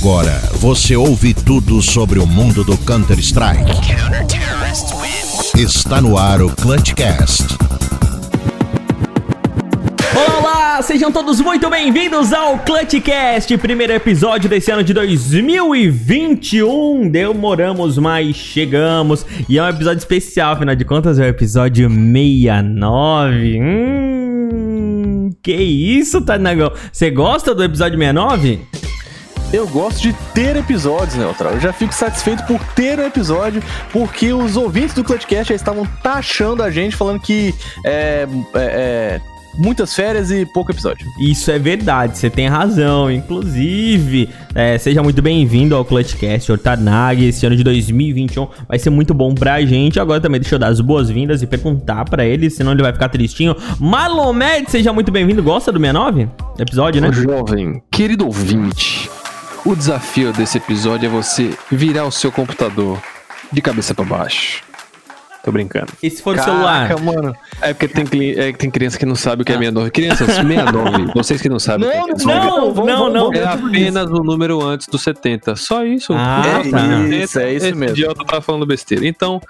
Agora você ouve tudo sobre o mundo do Counter-Strike. Está no ar o Clutchcast. Olá, sejam todos muito bem-vindos ao Clutchcast, primeiro episódio desse ano de 2021. Demoramos, mas chegamos. E é um episódio especial, afinal de contas, é o episódio 69. Hum, que isso, Tanagão? Você gosta do episódio 69? Eu gosto de ter episódios, Neutral. Eu já fico satisfeito por ter um episódio, porque os ouvintes do Clutchcast já estavam taxando a gente, falando que é, é, é muitas férias e pouco episódio. Isso é verdade, você tem razão. Inclusive, é, seja muito bem-vindo ao Clutchcast Ortanag. Esse ano de 2021 vai ser muito bom pra gente. Agora também deixa eu dar as boas-vindas e perguntar pra ele, senão ele vai ficar tristinho. Malomed, seja muito bem-vindo. Gosta do 69? Episódio, né? Ô, jovem, querido ouvinte, o desafio desse episódio é você virar o seu computador de cabeça pra baixo. Tô brincando. E se for o celular? Caraca, mano. É porque tem, é que tem criança que não sabe o que é 69. Crianças, 69. Vocês que não sabem o que é Não, 69. Não, Vamos, não, vamos, não. vamos. É apenas o número antes do 70. Só isso. Ah, Antes tá. Isso, é isso esse mesmo. idiota tá falando besteira. Então,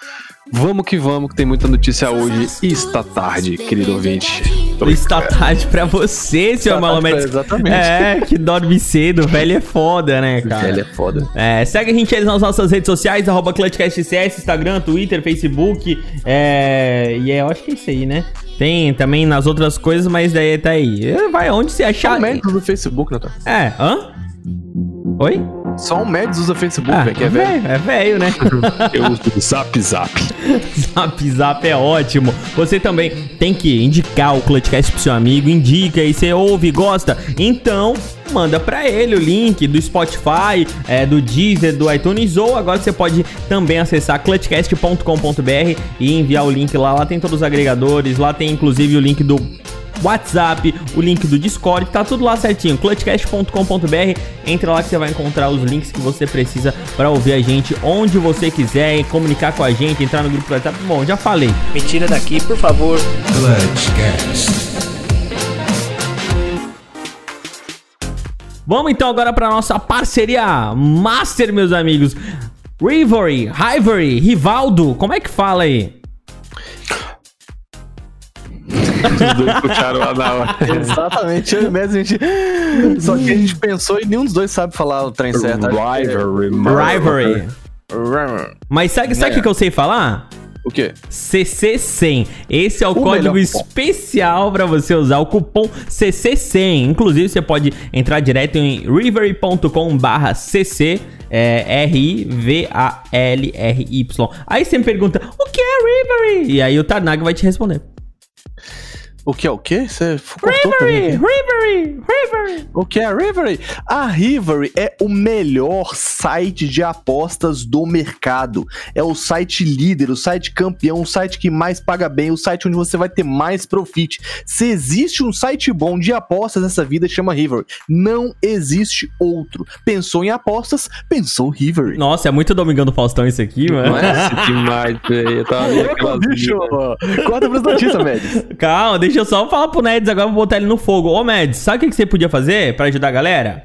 vamos que vamos, que tem muita notícia hoje. E está tarde, querido ouvinte. Está tarde pra você, senhor Está tarde Malomed. pra- exatamente. É, que dorme cedo. Velho é foda, né, cara? Velho é foda. É, segue a gente aí nas nossas redes sociais, arroba ClutchCastCS, Instagram, Twitter, Facebook. É, e é, eu acho que é isso aí, né? Tem também nas outras coisas, mas daí tá aí. É, Vai onde você Só achar. o Mads usa Facebook, Neutral. É, hã? Oi? Só o Mads usa Facebook, Ah, velho, que é velho. É velho, né? Eu uso o Zap Zap. Zap Zap é ótimo. Você também tem que indicar o Clutchcast pro seu amigo. Indica e você ouve, gosta. Então, manda pra ele o link do Spotify, é, do Deezer, do iTunes. Ou agora você pode também acessar clutchcast.com.br e enviar o link lá. Lá tem todos os agregadores. Lá tem inclusive o link do WhatsApp, o link do Discord, tá tudo lá certinho. clutchcast.com.br. Entra lá que você vai encontrar os links que você precisa para ouvir a gente onde você quiser, e comunicar com a gente, entrar no grupo do WhatsApp. Bom, já falei. Me tira daqui, por favor. Clutchcast. Vamos então agora para nossa parceria Master, meus amigos. Rivalry, Rivalry, Rivaldo, como é que fala aí? Os dois puxaram lá na hora. Exatamente, eu e o Mads, a gente. Só que a gente pensou e nenhum dos dois sabe falar o trem certo. Rivalry. Rivalry. Rivalry. Mas sabe sabe o que, que eu sei falar? O quê? CC100. Esse é o, O código especial para você usar o cupom CC100. Inclusive, você pode entrar direto em rivery.com/cc. É R-I-V-A-L-R-Y. Aí você me pergunta, o que é Rivery? E aí o Tarnag vai te responder. O que é o quê? Você cortou Rivery. Rivery, Rivery. O que é a Rivery? A Rivery é o melhor site de apostas do mercado. É o site líder, o site campeão, o site que mais paga bem, o site onde você vai ter mais profit. Se existe um site bom de apostas nessa vida, chama Rivery. Não existe outro. Pensou em apostas, pensou Rivery. Nossa, é muito Domingão do Faustão isso aqui, mano. Nossa, demais, velho. Eu tava vendo aquelas bicho! Corta pras notícias, Médios. Calma, deixa eu só falar pro Neds agora, vou botar ele no fogo. Ô, Neds, sabe o que você podia fazer pra ajudar a galera?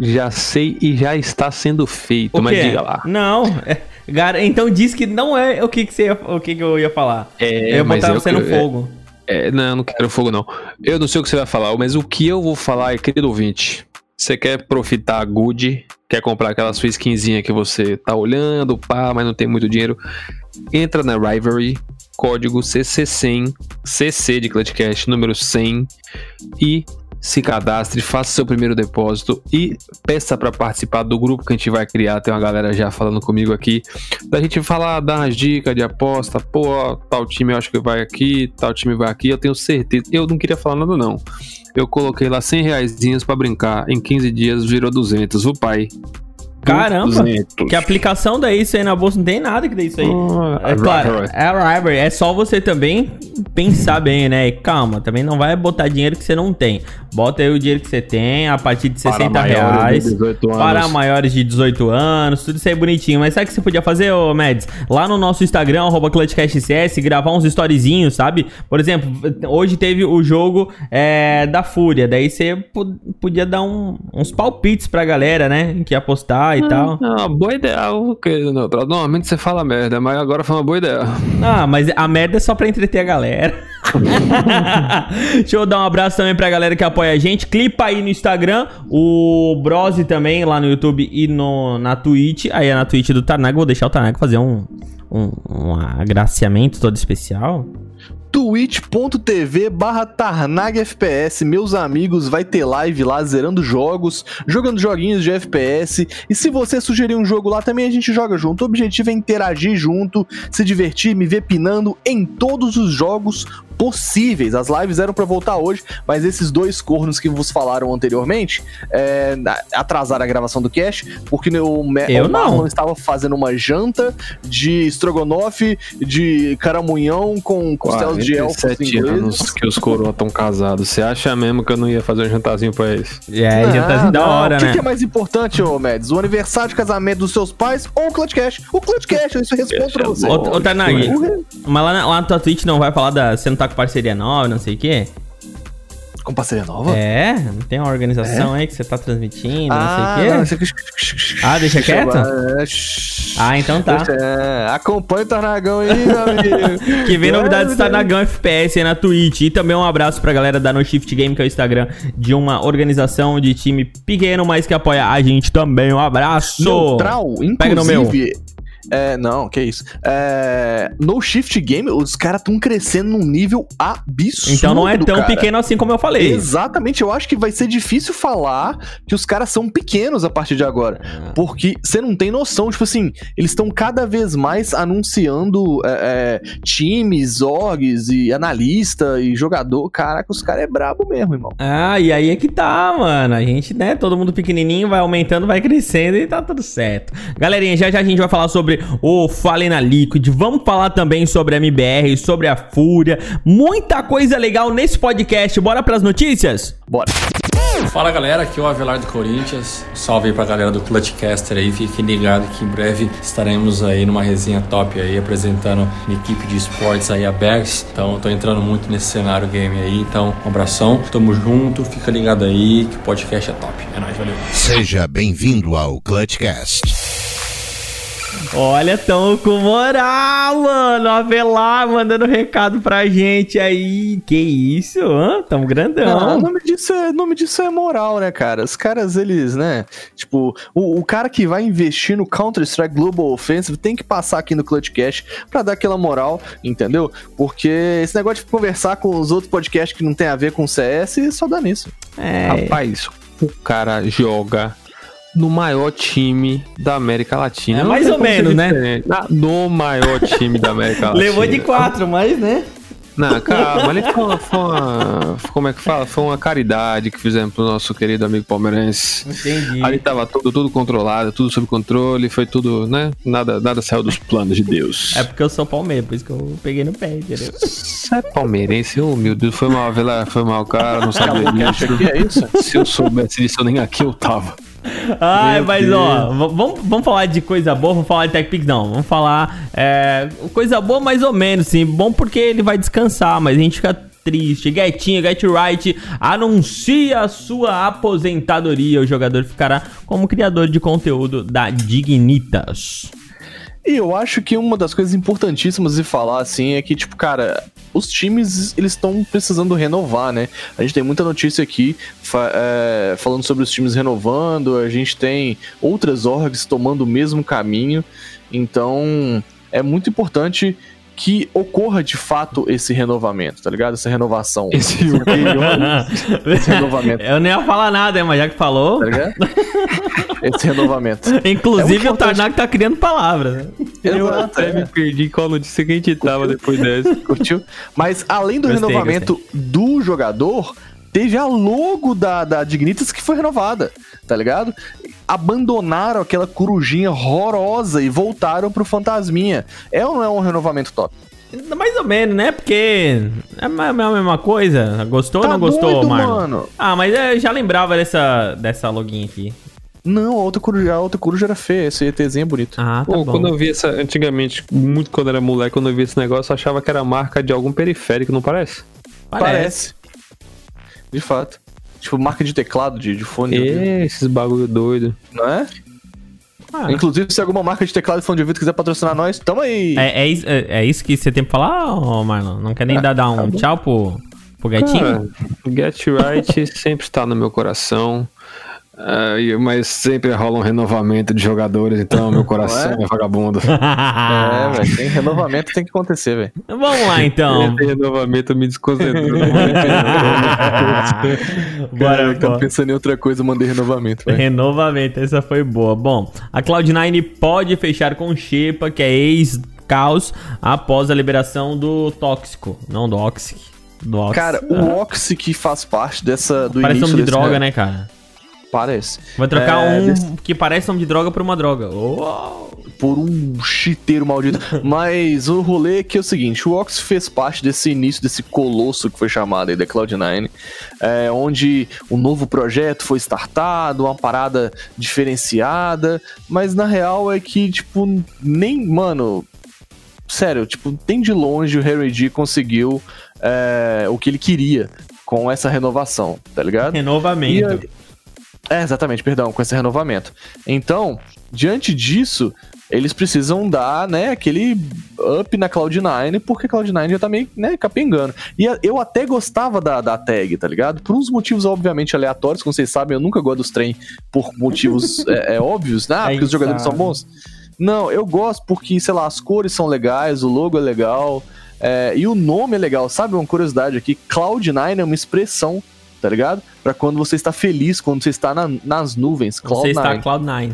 Já sei e já está sendo feito, mas diga lá. Não. é, então diz que não é o que, que, você o que, que eu ia falar. É, eu ia botar eu- você no eu- fogo. É, não, eu não quero fogo, não. Eu não sei o que você vai falar, mas o que eu vou falar é, querido ouvinte, você quer profitar good, quer comprar aquela sua skinzinha que você tá olhando, pá, mas não tem muito dinheiro, entra na Rivalry, código CC100, CC de Clutchcast, número 100, e se cadastre, faça seu primeiro depósito e peça para participar do grupo que a gente vai criar. Tem uma galera já falando comigo aqui. Da gente falar, dar umas dicas de aposta. Pô, tal time eu acho que vai aqui, tal time vai aqui. Eu tenho certeza. Eu não queria falar nada, não. Eu coloquei lá 100 reais para brincar. Em 15 dias virou 200. O pai. Caramba! 200. Que aplicação daí isso aí na bolsa? Não tem nada que dê isso aí. Ah, é claro, é Rivalry. É só você também pensar bem, né? E calma, também não vai botar dinheiro que você não tem. Bota aí o dinheiro que você tem a partir de 60 maiores de reais. 18 anos. Para maiores de 18 anos, tudo isso aí bonitinho. Mas sabe o que você podia fazer, ô Mads? Lá no nosso Instagram, arroba ClutchCastCS, gravar uns storyzinhos, sabe? Por exemplo, hoje teve o jogo é, da Fúria. Daí você po- podia dar um- uns palpites pra galera, né? Que ia apostar e tal. Não, boa ideia. O quê, Neutral? Normalmente você fala merda, mas agora foi uma boa ideia. Ah, mas a merda é só pra entreter a galera. Deixa eu dar um abraço também pra galera que apoia a gente. Clipa aí no Instagram, o Brose também lá no YouTube e no, na Twitch. Aí é na Twitch do Tarnago. Vou deixar o Tarnago fazer um, um, um agraciamento todo especial. twitch.tv barra Tarnag FPS, meus amigos, vai ter live lá zerando jogos, jogando joguinhos de FPS, e se você sugerir um jogo lá também a gente joga junto, o objetivo é interagir junto, se divertir, me ver pinando em todos os jogos possíveis, as lives eram pra voltar hoje, mas esses dois cornos que vos falaram anteriormente, é, atrasaram a gravação do cast, porque o, Me- Eu o não. Marlon estava fazendo uma janta de estrogonofe, de caramunhão com costelas de elfos 47 anos ingleses. que os coroas estão casados. Você acha mesmo que eu não ia fazer um jantarzinho pra eles? É, tá assim da hora, O que, né? que é mais importante, ô Mads? O aniversário de casamento dos seus pais ou o Clutch Cash? O Clutch Cash, isso eu respondo pra você. Ô, O- mas lá na, lá na tua Twitch não vai falar da. Você não tá com parceria nova, não sei o quê? Com parceria nova? É, não tem uma organização aí que você tá transmitindo, Ah, não não, sei o quê. você- Ah, deixa quieto? É. Ah, então tá. É, acompanha o Tarnagão aí, meu amigo. Que vem novidades do É, Tarnagão FPS aí na Twitch. E também um abraço pra galera da No Shift Game, que é o Instagram de uma organização de time pequeno, mas que apoia a gente também. Um abraço! Neutral, Pega no meu. É, não, que isso. É, no Shift Game, os caras estão crescendo num nível absurdo. Então não é tão cara. pequeno assim como eu falei. Exatamente, eu acho que vai ser difícil falar que os caras são pequenos a partir de agora. Ah. Porque você não tem noção, tipo assim, eles estão cada vez mais anunciando é, é, times, orgs e analista e jogador. Caraca, os caras é brabo mesmo, irmão. Ah, e aí é que tá, mano. A gente, né, todo mundo pequenininho, vai aumentando, vai crescendo e tá tudo certo. Galerinha, já já a gente vai falar sobre o Fallen na Liquid. Vamos falar também sobre a MBR, sobre a Fúria. Muita coisa legal nesse podcast. Bora pras notícias? Bora. Fala galera, aqui é o Avelar do Corinthians. Salve aí pra galera do Clutchcaster aí. Fiquem ligados que em breve estaremos aí numa resenha top aí, apresentando uma equipe de esportes aí a Bergs. Então, tô entrando muito nesse cenário game aí. Então, um abração, tamo junto, fica ligado aí que o podcast é top. É nóis, valeu. Seja bem-vindo ao Clutchcast. Olha, tão com moral, mano. Avelar mandando recado pra gente aí. Que isso, hã? Tamo Não, o grandão. nome disso, é, nome disso é moral, né, cara? Os caras, eles, né? Tipo, o, o cara que vai investir no Counter-Strike Global Offensive tem que passar aqui no Clutch Cash pra dar aquela moral, entendeu? Porque esse negócio de conversar com os outros podcasts que não tem a ver com CS só dá nisso. É. Rapaz, o cara joga no maior time da América Latina. É mais ou menos, né? Ah, No maior time da América Latina. Levou de quatro, mas, né? Não, calma, ali foi uma, foi uma- Como é que fala? Foi uma caridade que fizemos pro nosso querido amigo palmeirense. Entendi. Ali tava tudo, tudo controlado, tudo sob controle, foi tudo, né? Nada, nada saiu dos planos de Deus. É porque eu sou palmeiras, por isso que eu peguei no pé, entendeu? Você é palmeirense, ô meu Deus, foi mal, foi mal, cara, não sabia disso. Que é isso? Se eu soubesse disso, eu nem aqui eu tava. Ai, mas ó, vamos, vamos falar de coisa boa, vamos falar de TechPix, não. Vamos falar é, coisa boa mais ou menos, sim. Bom porque ele vai descansar, mas a gente fica triste. Gatinho, Get Right anuncia a sua aposentadoria. O jogador ficará como criador de conteúdo da Dignitas. E eu acho que uma das coisas importantíssimas de falar, assim, é que, tipo, cara, os times, eles estão precisando renovar, né? A gente tem muita notícia aqui fa- é, falando sobre os times renovando, a gente tem outras orgs tomando o mesmo caminho, então é muito importante que ocorra de fato esse renovamento, tá ligado? Essa renovação. Esse Esse renovamento, Eu nem ia falar nada, mas já que falou. tá ligado? Esse renovamento. Inclusive É muito o Tarnak tá criando palavras. Eu até me perdi qual notícia que a gente tava depois dessa. Curtiu? Mas além do Gostei, renovamento do jogador, teve a logo da, da Dignitas que foi renovada, tá ligado? Abandonaram aquela corujinha horrorosa e voltaram pro fantasminha. É ou não é um renovamento top? Mais ou menos, né? Porque é a me- a mesma coisa. Gostou ou Tá não gostou, doido, Marlon? mano. Ah, mas eu já lembrava dessa, dessa login aqui. Não, a outra coruja, a outra coruja era feia, esse ETzinho é bonito. Ah, tá Pô, bom. quando eu vi essa, antigamente, muito quando era moleque, quando eu vi esse negócio, eu achava que era marca de algum periférico, não parece? Parece. De fato. Tipo, marca de teclado, de, de fone. É, esses bagulho doido. Não é? Ah, Inclusive, se alguma marca de teclado e fone de ouvido quiser patrocinar nós, tamo aí. é, é, é- é isso que você tem pra falar, ô Marlon? Não quer nem dar, dar um tchau pro, pro gatinho? Cara, Get Right sempre está no meu coração. Ah, e- mas sempre rola um renovamento de jogadores, então meu coração Não é, vagabundo. É, velho. Tem renovamento, tem que acontecer, velho. Vamos lá, então. Esse renovamento me desconcentrou. Bora, Tá bora. pensando em outra coisa, mandei renovamento, velho. Renovamento, essa foi boa. Bom, a Cloud9 pode fechar com Shepa, que é ex-caos, após a liberação do tóxico. Não do Oxic. Do Ox. Cara, o Oxy que faz parte dessa do Parece início nome de desse- droga, né, cara? Parece. Vai trocar É, um desse- que parece nome de droga por uma droga. Por um chiteiro maldito. Mas o rolê é que é o seguinte: o Ox fez parte desse início, desse colosso que foi chamado aí da Cloud9, é, onde um novo projeto foi startado, uma parada diferenciada, mas na real é que, tipo, nem, mano. Sério, tipo, nem de longe o Harry G conseguiu é, o que ele queria com essa renovação, tá ligado? Renovamento. E É, exatamente, perdão, com esse renovamento. Então, diante disso, eles precisam dar, né, aquele up na Cloud9, porque a Cloud9 já tá meio, né, capengando. E eu até gostava da, da tag, tá ligado? Por uns motivos, obviamente, aleatórios, como vocês sabem, eu nunca gosto dos trem por motivos é, é, óbvios, né? Ah, porque os jogadores são bons. Não, eu gosto porque, sei lá, as cores são legais, o logo é legal, é, e o nome é legal. Sabe uma curiosidade aqui? Cloud9 é uma expressão, tá ligado? Pra quando você está feliz, quando você está na- nas nuvens. Você está Cloud9. Cloud9.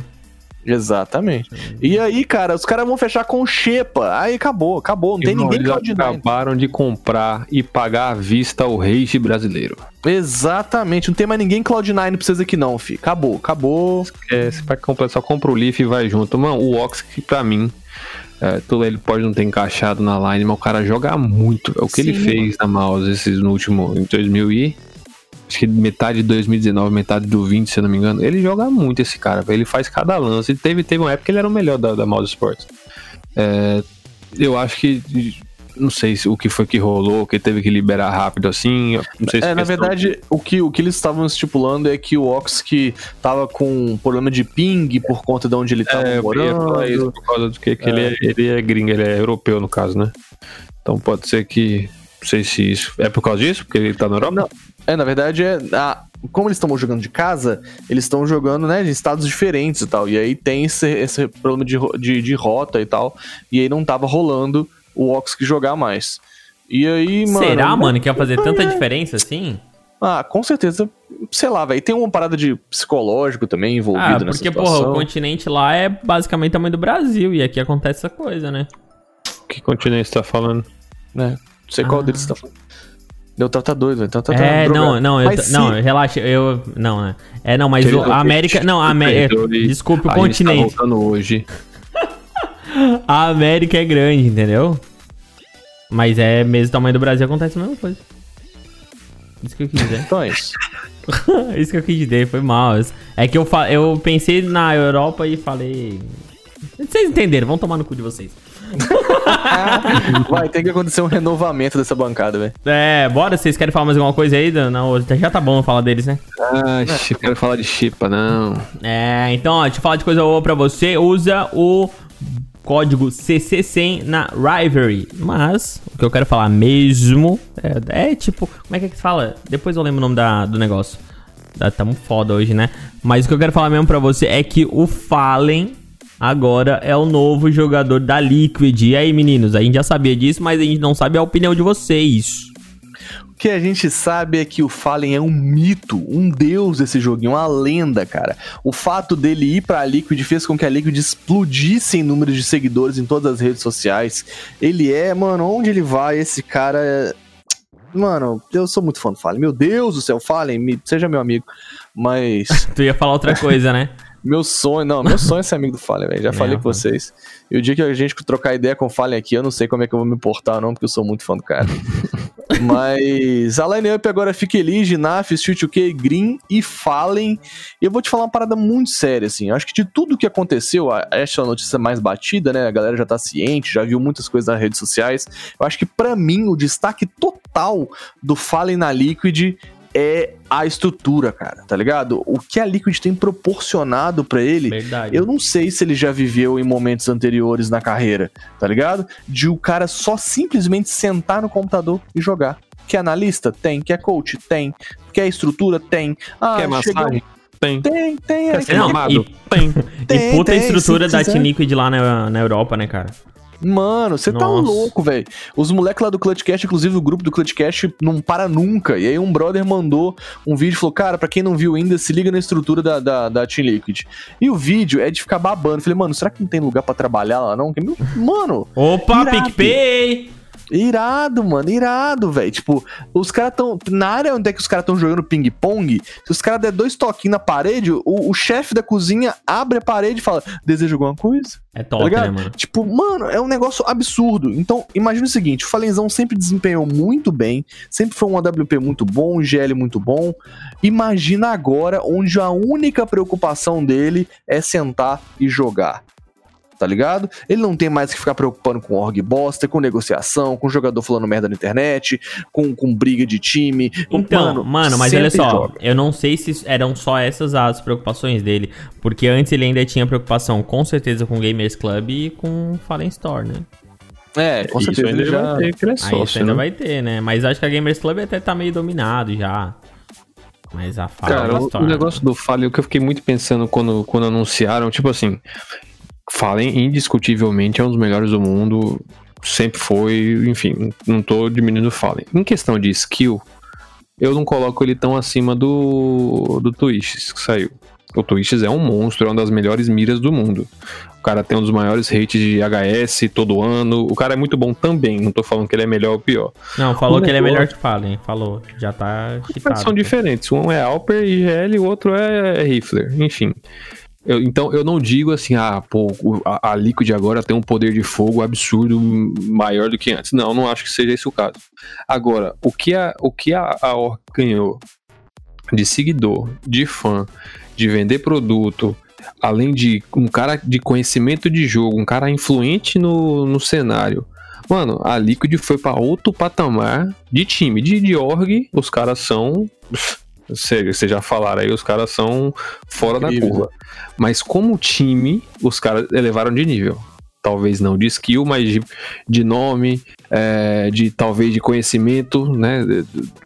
Exatamente. E aí, cara, os caras vão fechar com Xepa. Aí acabou, acabou. Não tem Irmão, ninguém eles Cloud9. acabaram de comprar e pagar à vista o rage brasileiro. Exatamente. Não tem mais ninguém Cloud9 pra vocês aqui, não, fi. Acabou, acabou. Você vai comprar, só compra o Leaf e vai junto. Mano, o Ox, que pra mim, é, tudo ele pode não ter encaixado na line, mas o cara joga muito. É o que ele Sim, fez na mouse esses no último, em 2000 e... Acho que metade de 2019, metade do 20, se eu não me engano. Ele joga muito esse cara, velho. Ele faz cada lance. Ele teve, teve uma época que ele era o melhor da, da Mouse Sports. É, eu acho que... Não sei se o que foi que rolou, que teve que liberar rápido assim. Não sei se É, na verdade, o que, o que eles estavam estipulando é que o Ox que tava com problema de ping por conta de onde ele tava É, eu ia falar isso morando. por causa do que, que ele, é, ele é gringo, ele é europeu no caso, né? Então pode ser que. Não sei se isso. É por causa disso? Porque ele tá na Europa? Não. É, na verdade, é. a- como eles estão jogando de casa, eles estão jogando, né, de estados diferentes e tal. E aí tem esse, esse problema de, de, de rota e tal. E aí não tava rolando o Ox que jogar mais. E aí, mano. Será, mano, que ia fazer tanta diferença assim? Ah, com certeza. Sei lá, velho. Tem uma parada de psicológico também envolvido Ah, nessa porque, porra, o continente lá é basicamente o tamanho do Brasil. E aqui acontece essa coisa, né? Que continente você tá falando? né? Não sei qual Ah. deles você tá falando. Deu tá, tá doido, velho. Tá, tá, tá é, drogado. não, não, eu Mas t- se- não, relaxa, eu. Não, né? É, não, mas o, a América. Não, a América. Desculpe o a gente tá continente. voltando hoje. A América é grande, entendeu? Mas é mesmo o tamanho do Brasil, acontece a mesma coisa. Isso que eu quis dizer. Então é isso. Isso que eu quis dizer, foi mal. É que eu, fa eu pensei na Europa e falei. Vocês entenderam, vão tomar no cu de vocês. Vai, tem que acontecer um renovamento dessa bancada, velho. É, bora, vocês querem falar mais alguma coisa aí? Não, já tá bom falar deles, né? Ah, eu quero falar de Chipa, não. É, então, ó, deixa eu falar de coisa boa pra você. Usa o código CC100 na Rivalry. Mas, o que eu quero falar mesmo é, é tipo, como é que é que se fala? Depois eu lembro o nome da, do negócio. Tá, tá muito foda hoje, né? Mas o que eu quero falar mesmo pra você é que o Fallen agora é o novo jogador da Liquid. E aí, meninos, a gente já sabia disso, mas a gente não sabe a opinião de vocês. O que a gente sabe é que o Fallen é um mito, um deus desse joguinho, uma lenda, cara. O fato dele ir pra Liquid fez com que a Liquid explodisse em número de seguidores em todas as redes sociais. Ele é, mano, onde ele vai, esse cara é... Mano, eu sou muito fã do Fallen. Meu Deus do céu, Fallen, me- seja meu amigo. Mas... Tu ia falar outra coisa, né? Meu sonho, não, meu sonho é ser amigo do Fallen, velho. Já É, falei com vocês. E o dia que a gente trocar ideia com o Fallen aqui, eu não sei como é que eu vou me portar, não, porque eu sou muito fã do cara. Mas a line-up agora fica Elige, Naf, Street UK, Green e Fallen. E eu vou te falar uma parada muito séria, assim. Eu acho que de tudo que aconteceu, a- essa é a notícia mais batida, né? A galera já tá ciente, já viu muitas coisas nas redes sociais. Eu acho que pra mim o destaque total do Fallen na Liquid é a estrutura, cara, tá ligado? O que a Liquid tem proporcionado pra ele Verdade. eu não sei se ele já viveu em momentos anteriores na carreira, tá ligado? De o cara só simplesmente sentar no computador e jogar. Quer analista? Tem. Quer coach? Tem. Quer estrutura? Tem. Ah, Quer chegou- massagem? Tem. Tem, tem. Quer é, ser e- Tem. E Tem, puta tem, estrutura da. Team Liquid lá na, na Europa, né, cara? Mano, você tá louco, velho. Os moleques lá do Clutchcast, inclusive o grupo do Clutchcast, não para nunca. E aí um brother mandou um vídeo e falou: Cara, pra quem não viu ainda, se liga na estrutura da, da, da Team Liquid. E o vídeo é de ficar babando. Falei, mano, será que não tem lugar pra trabalhar lá, não? Mano, Opa. PicPay! Irado, mano, irado, velho. Tipo, os caras tão. Na área onde é que os caras tão jogando ping-pong, se os caras der dois toquinhos na parede, o, o chefe da cozinha abre a parede e fala: Deseja alguma coisa? É Tá top, né, ligado? mano? Tipo, mano, é um negócio absurdo. Então, imagina o seguinte: o Falenzão sempre desempenhou muito bem, sempre foi um AWP muito bom, um GL muito bom. Imagina agora onde a única preocupação dele é sentar e jogar. Tá ligado? Ele não tem mais que ficar preocupando com org bosta, com negociação, com jogador falando merda na internet, com, com briga de time. com- Então, mano, mas senta olha só, joga. eu não sei se eram só essas as preocupações dele, porque antes ele ainda tinha preocupação com certeza com o Gamers Club e com Fallen Store, né? É, com Isso certeza ainda ele já. vai ter, é Aí isso sócio, ainda né? vai ter, né? Mas acho que a Gamers Club até tá meio dominado já. Mas a Fallen Cara, o, Store... o negócio do Fallen, o que eu fiquei muito pensando quando, quando anunciaram, tipo assim, Fallen indiscutivelmente é um dos melhores do mundo, sempre foi, enfim, não tô diminuindo o Fallen. Em questão de skill, eu não coloco ele tão acima do, do Twitch que saiu. O Twitch é um monstro, é uma das melhores miras do mundo. O cara tem um dos maiores rates de HS todo ano. O cara é muito bom também, não tô falando que ele é melhor ou pior. Não, falou o que ele é melhor que Fallen, falou. Já tá chitado. são diferentes. Um é Alper e IGL, o outro é Rifler. Enfim. Eu- então eu não digo assim, ah, pô, a, a Liquid agora tem um poder de fogo absurdo maior do que antes. Não, não acho que seja esse o caso. Agora, o que a, o que a, a ganhou de seguidor, de fã, de vender produto, além de um cara de conhecimento de jogo, um cara influente no, no cenário. Mano, a Liquid foi pra outro patamar de time. De, de org, os caras são. Vocês já falaram aí, os caras são fora Incrível. da curva. Mas como time, os caras elevaram de nível. Talvez não de skill, mas de, de nome, é, de talvez de conhecimento, né?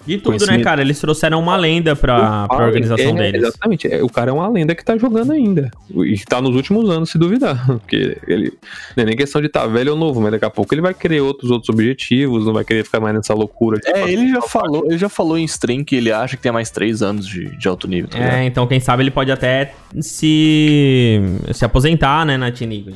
De tudo, né, cara? Eles trouxeram uma lenda pra, pra Fallen, organização é, deles. Exatamente. É, o cara é uma lenda que tá jogando ainda. E tá nos últimos anos, se duvidar. Porque ele. Não é nem questão de tá velho ou novo, mas daqui a pouco ele vai querer outros outros objetivos, não vai querer ficar mais nessa loucura. É, ele já falou, ele já falou em stream que ele acha que tem mais três anos de, de alto nível, tá? É, então quem sabe ele pode até se, se aposentar, né, na Team Liquid.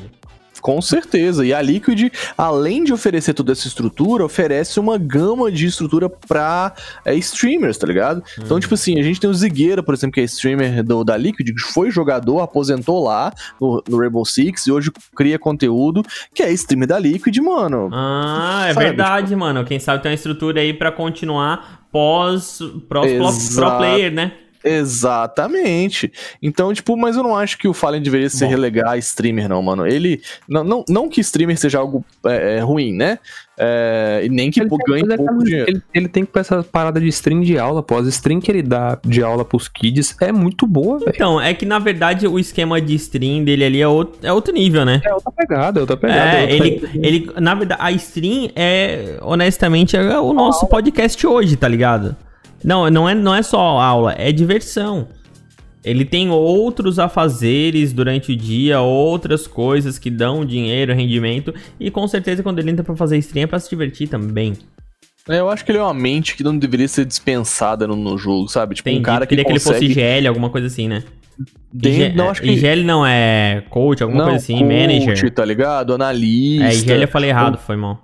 Com certeza. E a Liquid, além de oferecer toda essa estrutura, oferece uma gama de estrutura pra é, streamers, tá ligado? Então, tipo assim, a gente tem o Zigueira, por exemplo, que é streamer do, da Liquid, que foi jogador, aposentou lá no, no Rainbow Six e hoje cria conteúdo, que é streamer da Liquid, mano. Ah, é Sabe, verdade, mano. Quem sabe tem uma estrutura aí pra continuar pós pro, pro Exato. player, né? Exatamente. Então, tipo, mas eu não acho que o Fallen deveria se Bom. relegar a streamer, não, mano. Ele. Não, não, não que streamer seja algo é, é, ruim, né? É, e nem que Ele ganhe é pouco aquela- dinheiro. Ele, ele tem que pra essa parada de stream de aula, pô. As stream que ele dá de aula pros kids é muito boa, velho. Então, é que na verdade o esquema de stream dele ali é outro, é outro nível, né? É outra pegada, é outra pegada. É, outra ele, pegada. ele, na verdade, a stream é, honestamente, é o nosso podcast hoje, tá ligado? Não, não é, não é só aula, é diversão. Ele tem outros afazeres durante o dia, outras coisas que dão dinheiro, rendimento, e com certeza quando ele entra pra fazer stream é pra se divertir também. É, eu acho que ele é uma mente que não deveria ser dispensada no, no jogo, sabe? Tipo, Tem um cara que queria que ele consegue... fosse GL, alguma coisa assim, né? dentro- IG não, acho que... IGL não é coach, alguma não, coisa assim, coach, manager. tá ligado? Analista. É, IGL eu falei errado, foi mal.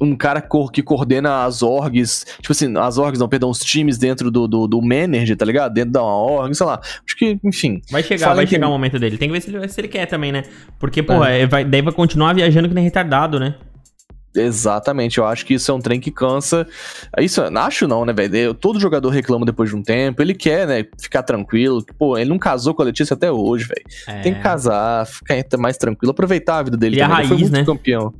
Um cara que coordena as orgs, tipo assim, as orgs, não, perdão, os times dentro do, do, do manager, tá ligado? Dentro da org, sei lá. Acho que, enfim. Vai chegar, vai que- chegar o momento dele. Tem que ver se ele, se ele quer também, né? Porque, porra, é, vai, daí vai continuar viajando que nem retardado, né? Exatamente, eu acho que isso é um trem que cansa. Isso, acho não, né, velho? Todo jogador reclama depois de um tempo, ele quer, né, ficar tranquilo. Pô, ele não casou com a Letícia até hoje, velho. É, Tem que casar, ficar mais tranquilo, aproveitar a vida dele E a também. Ele foi raiz, muito né? campeão.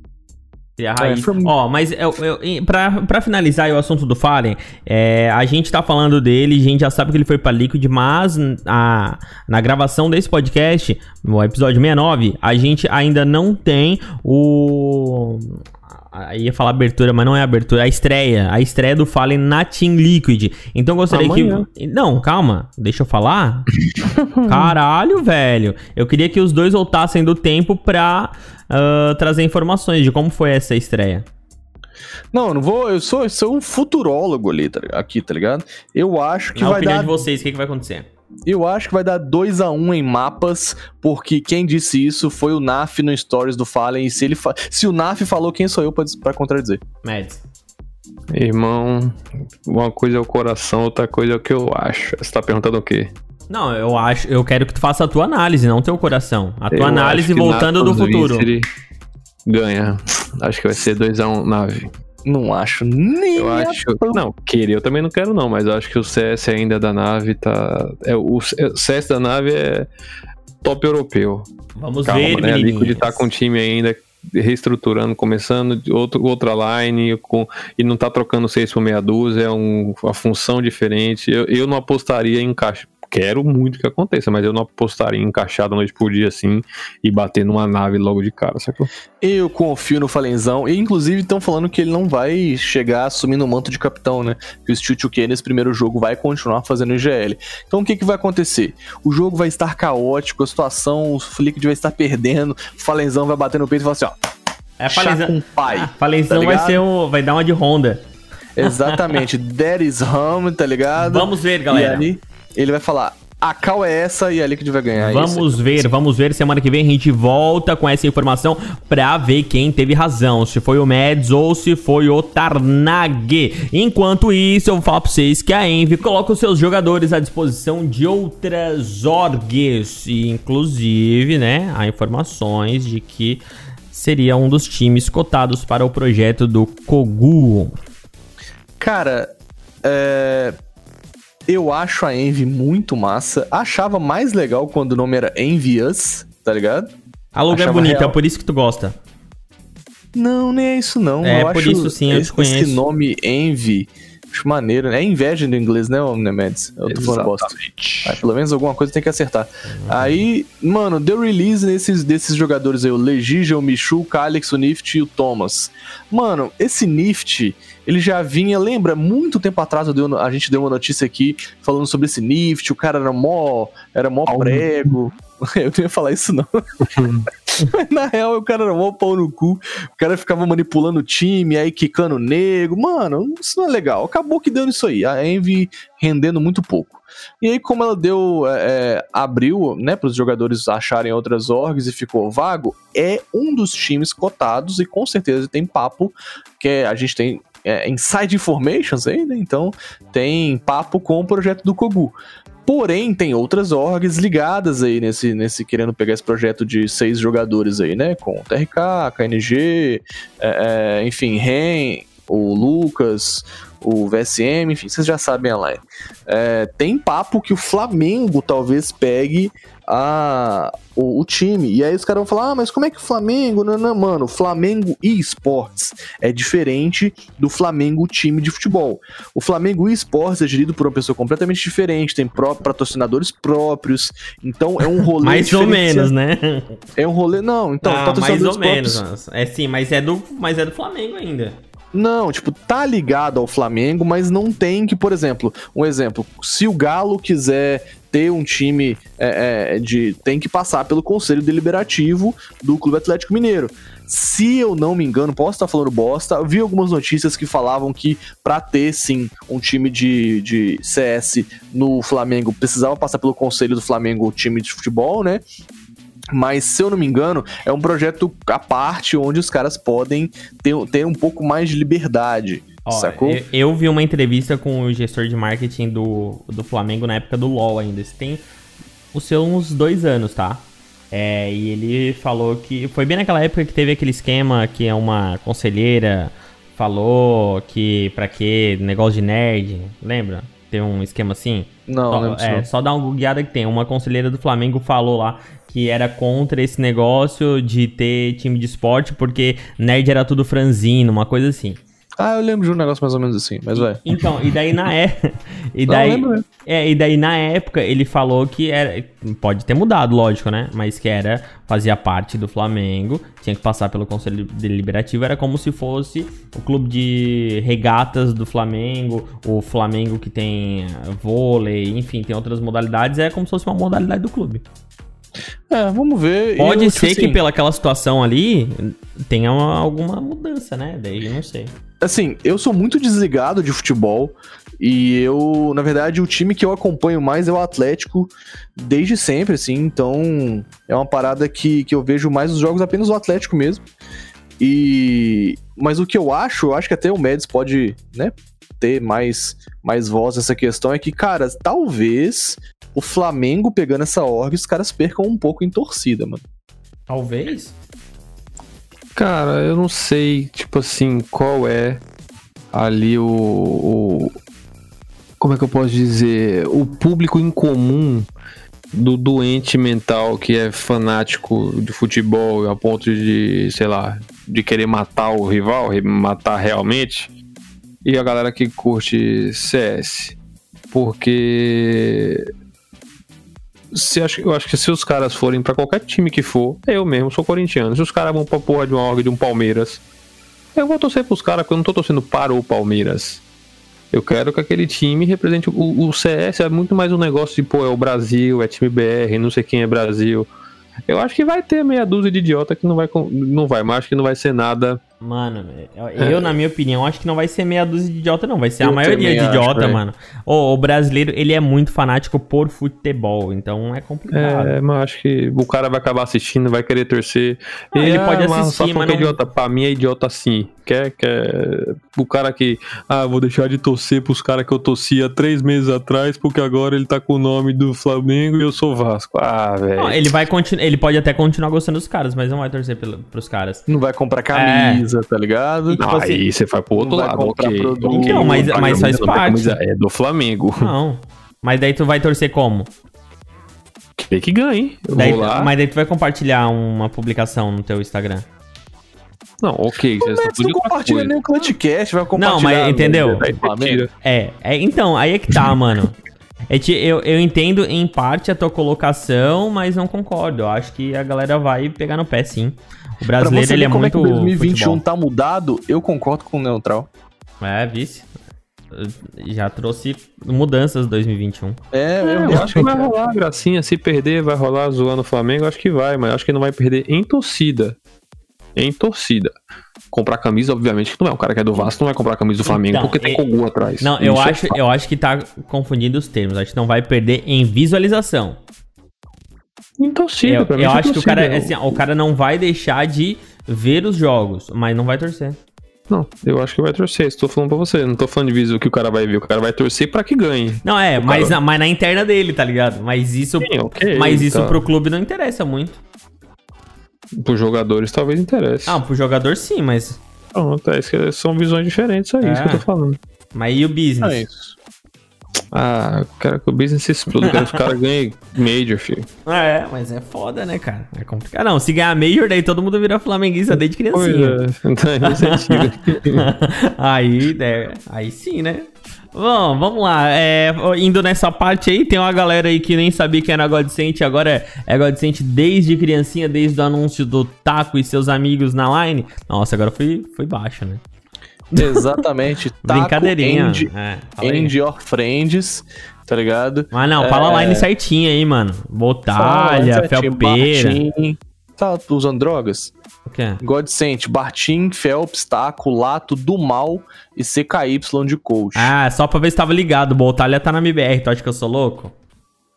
E a raiz. É, muito- Ó, mas eu, eu, pra, pra finalizar o assunto do Fallen, é, a gente tá falando dele, a gente já sabe que ele foi pra Liquid, mas a, na gravação desse podcast, no episódio 69, a gente ainda não tem o. Aí ia falar abertura, mas não é abertura, é a estreia. A estreia do Fallen na Team Liquid. Então eu gostaria Amanhã. que. Não, calma, deixa eu falar. Caralho, velho. Eu queria que os dois voltassem do tempo pra ah, trazer informações de como foi essa estreia. Não, eu não vou. Eu sou, eu sou um futurólogo ali, tá, ligado? aqui, tá ligado? Eu acho que Na vai opinião dar. de vocês, o que, que vai acontecer? Eu acho que vai dar 2 a 1 em mapas, porque quem disse isso foi o Naf no Stories do Fallen. E se ele fa... se o Naf falou, quem sou eu pra, pra contradizer? Mads. Irmão, uma coisa é o coração, outra coisa é o que eu acho. Você tá perguntando o quê? Não, eu acho, eu quero que tu faça a tua análise, não o teu coração. A tua Eu análise voltando do futuro. Vincere Ganha. Acho que vai ser 2x1 nave. Não acho nem. Eu acho. Não, querer eu também não quero, não, mas eu acho que o CS ainda da nave tá. É, o CS da nave é top europeu. Vamos Calma, ver, né? A Liquid tá com o time ainda reestruturando, começando de outro, outra line com, e não tá trocando 6 por meia dúzia, é um, uma função diferente. Eu, eu não apostaria em caixa. Quero muito que aconteça, mas eu não apostaria em encaixar da noite por dia assim e bater numa nave logo de cara, sacou? Eu confio no Falenzão. E inclusive estão falando que ele não vai chegar assumindo o manto de capitão, né? Que o Steel 2K nesse primeiro jogo vai continuar fazendo IGL. Então o que, que vai acontecer? O jogo vai estar caótico, a situação, o Liquid vai estar perdendo, o Falenzão vai bater no peito e falar assim, ó. É, Falenzão, com pai. Ah, Falenzão tá vai ser um, vai dar uma de Honda. Exatamente. That is home, tá ligado? Vamos ver, galera. E aí ele vai falar, a cal é essa e a Liquid vai ganhar. É. Vamos ver, vamos ver. Semana que vem a gente volta com essa informação pra ver quem teve razão. Se foi o Mads ou se foi o Tarnag. Enquanto isso, eu vou falar pra vocês que a Envy coloca os seus jogadores à disposição de outras orgs. E, inclusive, né, há informações de que seria um dos times cotados para o projeto do Kogu. Cara, é, eu acho a Envy muito massa. Achava mais legal quando o nome era Envious, tá ligado? A logo é bonita, real. é por isso que tu gosta. Não, nem é isso não. É, eu por acho isso sim, eu te conheço. Esse nome Envy, acho maneiro, né? É inveja no inglês, né, ô Nemedes? Eu tô falando bosta. Ah, pelo menos alguma coisa tem que acertar. Aí, mano, deu release nesses, desses jogadores aí, o Legija, o Michu, o Calix, o Nift e o Thomas. Mano, esse Nift, ele já vinha, lembra, muito tempo atrás a gente deu uma notícia aqui falando sobre esse Nift, o cara era mó, era mó prego. Eu não ia falar isso não. Mas na real o cara era mó pau no cu. O cara ficava manipulando o time, aí quicando o nego. Mano, isso não é legal. Acabou que deu nisso aí. A Envy rendendo muito pouco. E aí, como ela deu. é, é, abriu, né, para os jogadores acharem outras orgs e ficou vago, é um dos times cotados e com certeza tem papo que é- a gente tem. É, inside informations aí, né? Então tem papo com o projeto do Kogu. Porém, tem outras orgs ligadas aí nesse, nesse querendo pegar esse projeto de seis jogadores aí, né? Com TRK, KNG, é, é, enfim, Ren, o Lucas, o VSM, enfim, vocês já sabem a line. É, tem papo que o Flamengo talvez pegue a, o, o time. E aí os caras vão falar: ah, mas como é que o Flamengo. Não, não, mano, o Flamengo eSports é diferente do Flamengo time de futebol. O Flamengo eSports é gerido por uma pessoa completamente diferente, tem pró patrocinadores próprios. Então é um rolê. Mais ou menos, né? É um rolê. Não, então, ah, mais ou menos. próprios- É sim, mas é do, mas é do Flamengo ainda. Não, tipo, tá ligado ao Flamengo, mas não tem que, por exemplo, um exemplo, se o Galo quiser ter um time é, é, de. tem que passar pelo conselho deliberativo do Clube Atlético Mineiro. Se eu não me engano, posso estar falando bosta, vi algumas notícias que falavam que pra ter sim um time de, de CS no Flamengo precisava passar pelo conselho do Flamengo, time de futebol, né? Mas, se eu não me engano, é um projeto à parte onde os caras podem ter, ter um pouco mais de liberdade. Ó, sacou? Eu, eu vi uma entrevista com o gestor de marketing do, do Flamengo na época do LoL ainda. Isso tem os seus uns dois anos, tá? É, e ele falou que. Foi bem naquela época que teve aquele esquema que é uma conselheira falou que pra que negócio de nerd, lembra? Tem um esquema assim? Não, só, não é, só dá uma googleada que tem. Uma conselheira do Flamengo falou lá que era contra esse negócio de ter time de esporte porque nerd era tudo franzino, uma coisa assim. Ah, eu lembro de um negócio mais ou menos assim, mas vai. Então, e daí na é, e Não, daí lembro mesmo. é, e daí na época ele falou que era pode ter mudado, lógico, né? Mas que era fazia parte do Flamengo, tinha que passar pelo conselho deliberativo, era como se fosse o clube de regatas do Flamengo, o Flamengo que tem vôlei, enfim, tem outras modalidades, é como se fosse uma modalidade do clube. É, vamos ver. Pode Eu, tipo ser que assim, pelaquela situação ali tenha uma- alguma mudança, né? Daí eu não sei. Assim, eu sou muito desligado de futebol. E eu, na verdade, o time que eu acompanho mais é o Atlético desde sempre, assim. Então, é uma parada que, que eu vejo mais os jogos apenas o Atlético mesmo. E. Mas o que eu acho, eu acho que até o Médici pode, né, ter mais, mais voz nessa questão, é que, cara, talvez o Flamengo pegando essa org, os caras percam um pouco em torcida, mano. Talvez. Cara, eu não sei, tipo assim, qual é ali o, o- Como é que eu posso dizer? O público em comum do doente mental que é fanático de futebol a ponto de, sei lá, de querer matar o rival, matar realmente, e a galera que curte CS. Porque se eu acho que se os caras forem pra qualquer time que for, eu mesmo sou corintiano. Se os caras vão pra porra de uma org de um Palmeiras, eu vou torcer pros caras, porque eu não tô torcendo para o Palmeiras. Eu quero que aquele time represente. O, o CS é muito mais um negócio de, pô, é o Brasil, é time BR, não sei quem é Brasil. Eu acho que vai ter meia dúzia de idiota que não vai, não vai, mas acho que não vai ser nada. Mano, eu, na minha opinião, acho que não vai ser meia dúzia de idiota, não. Vai ser a Eu maioria também de acho, idiota, velho. mano. O, o brasileiro, ele é muito fanático por futebol, então é complicado. É, mas acho que o cara vai acabar assistindo, vai querer torcer. Ah, ele ah, pode mas assistir, só mas porque não- é idiota. Pra mim é idiota sim. Quer, quer. O cara que. Ah, vou deixar de torcer pros caras que eu torcia três meses atrás, porque agora ele tá com o nome do Flamengo e eu sou Vasco. Ah, velho. Ele vai continuar, ele pode até continuar gostando dos caras, mas não vai torcer pelo, pros caras. Não vai comprar camisa, tá ligado? E, tipo Não, assim, aí você vai pro outro não lado, ok. produto. Então, mas- mas camisa faz não é parte. camisa, É do Flamengo. Não. Mas daí tu vai torcer como? Tem que ganhe. Daí, mas daí tu vai compartilhar uma publicação no teu Instagram. Não, ok. Médici tudo não compartilha nem o Clutchcast, vai compartilhar. Não, mas entendeu? você Flamengo. tira. É, é, então, aí é que tá, mano. É eu, eu entendo em parte a tua colocação, mas não concordo. Eu acho que a galera vai pegar no pé, sim. O Pra brasileiro, você ele ver é como é que muito. 2021 futebol. tá mudado, eu concordo com o Neutral. É, vice. Já trouxe mudanças 2021. É, É, eu, eu acho que vai rolar gracinha. Se perder, vai rolar zoando o Flamengo. Acho que vai, mas acho que não vai perder em torcida. Em torcida. Comprar camisa, obviamente, que não é. O cara que é do Vasco não vai comprar camisa do Flamengo Então, porque tem Kogu atrás. Não, eu Isso é acho, eu acho que tá confundindo os termos. Acho que não vai perder em visualização. Em torcida, Eu, pra mim. eu é acho que o cara, assim, o cara não vai deixar de ver os jogos, mas não vai torcer. Não, eu acho que vai torcer. Estou falando pra você. Não tô falando de visual que o cara vai ver. O cara vai torcer pra que ganhe. Não, é, mas, na, mas na interna dele, tá ligado? Mas isso, Sim, ok, mas isso tá. pro clube não interessa muito. Pros jogadores talvez interesse. Ah, pro jogador sim, mas. Pronto, é que são visões diferentes aí, É. isso que eu tô falando. Mas e o business? É isso. Ah, eu quero que o business exploda, eu quero que os caras ganhem Major, filho. É, mas é foda, né, cara? É complicado. Não, se ganhar Major, daí todo mundo vira flamenguista desde Pois criancinha. é, então é aí, né, aí sim, né? Bom, vamos lá. É, indo nessa parte aí, tem uma galera aí que nem sabia que era Godsent, agora é Godsent desde criancinha, desde o anúncio do Taco e seus amigos na line. Nossa, agora foi, foi baixo, né? Exatamente. Taco, Brincadeirinha. End, é, end your friends, tá ligado? Mas não, fala É. line certinha aí, mano. Botalha, Felpeira. Bartim. Tá usando drogas? O quê? Godsent, Bartim, Phelps, Taco, Lato, do Mal e CKY de coach. Ah, só pra ver se tava ligado. Botalha tá na MBR, tu acha que eu sou louco?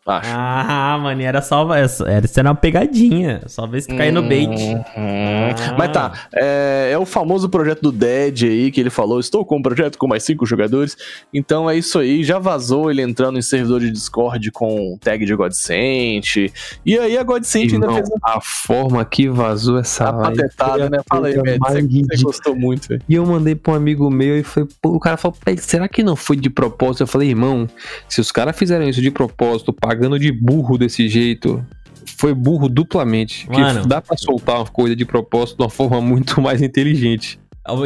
Acho. Ah, mano, era só. Era, era uma pegadinha. Só ver se tu cair no bait. Uhum. Ah. Mas tá, é, é o famoso projeto do Dead aí, que ele falou, estou com um projeto com mais cinco jogadores, então é isso aí, já vazou ele entrando em servidor de Discord com tag de Godsent, e aí a Godsent ainda fez a forma que vazou essa a live patetada, né? Fala aí, mais você, você gostou muito, velho. E eu mandei pra um amigo meu e foi, o cara falou, "Pé, será que não foi de propósito? Eu falei, irmão, se os caras fizeram isso de propósito, pagando de burro desse jeito, foi burro duplamente. Mano. dá pra soltar uma coisa de propósito de uma forma muito mais inteligente.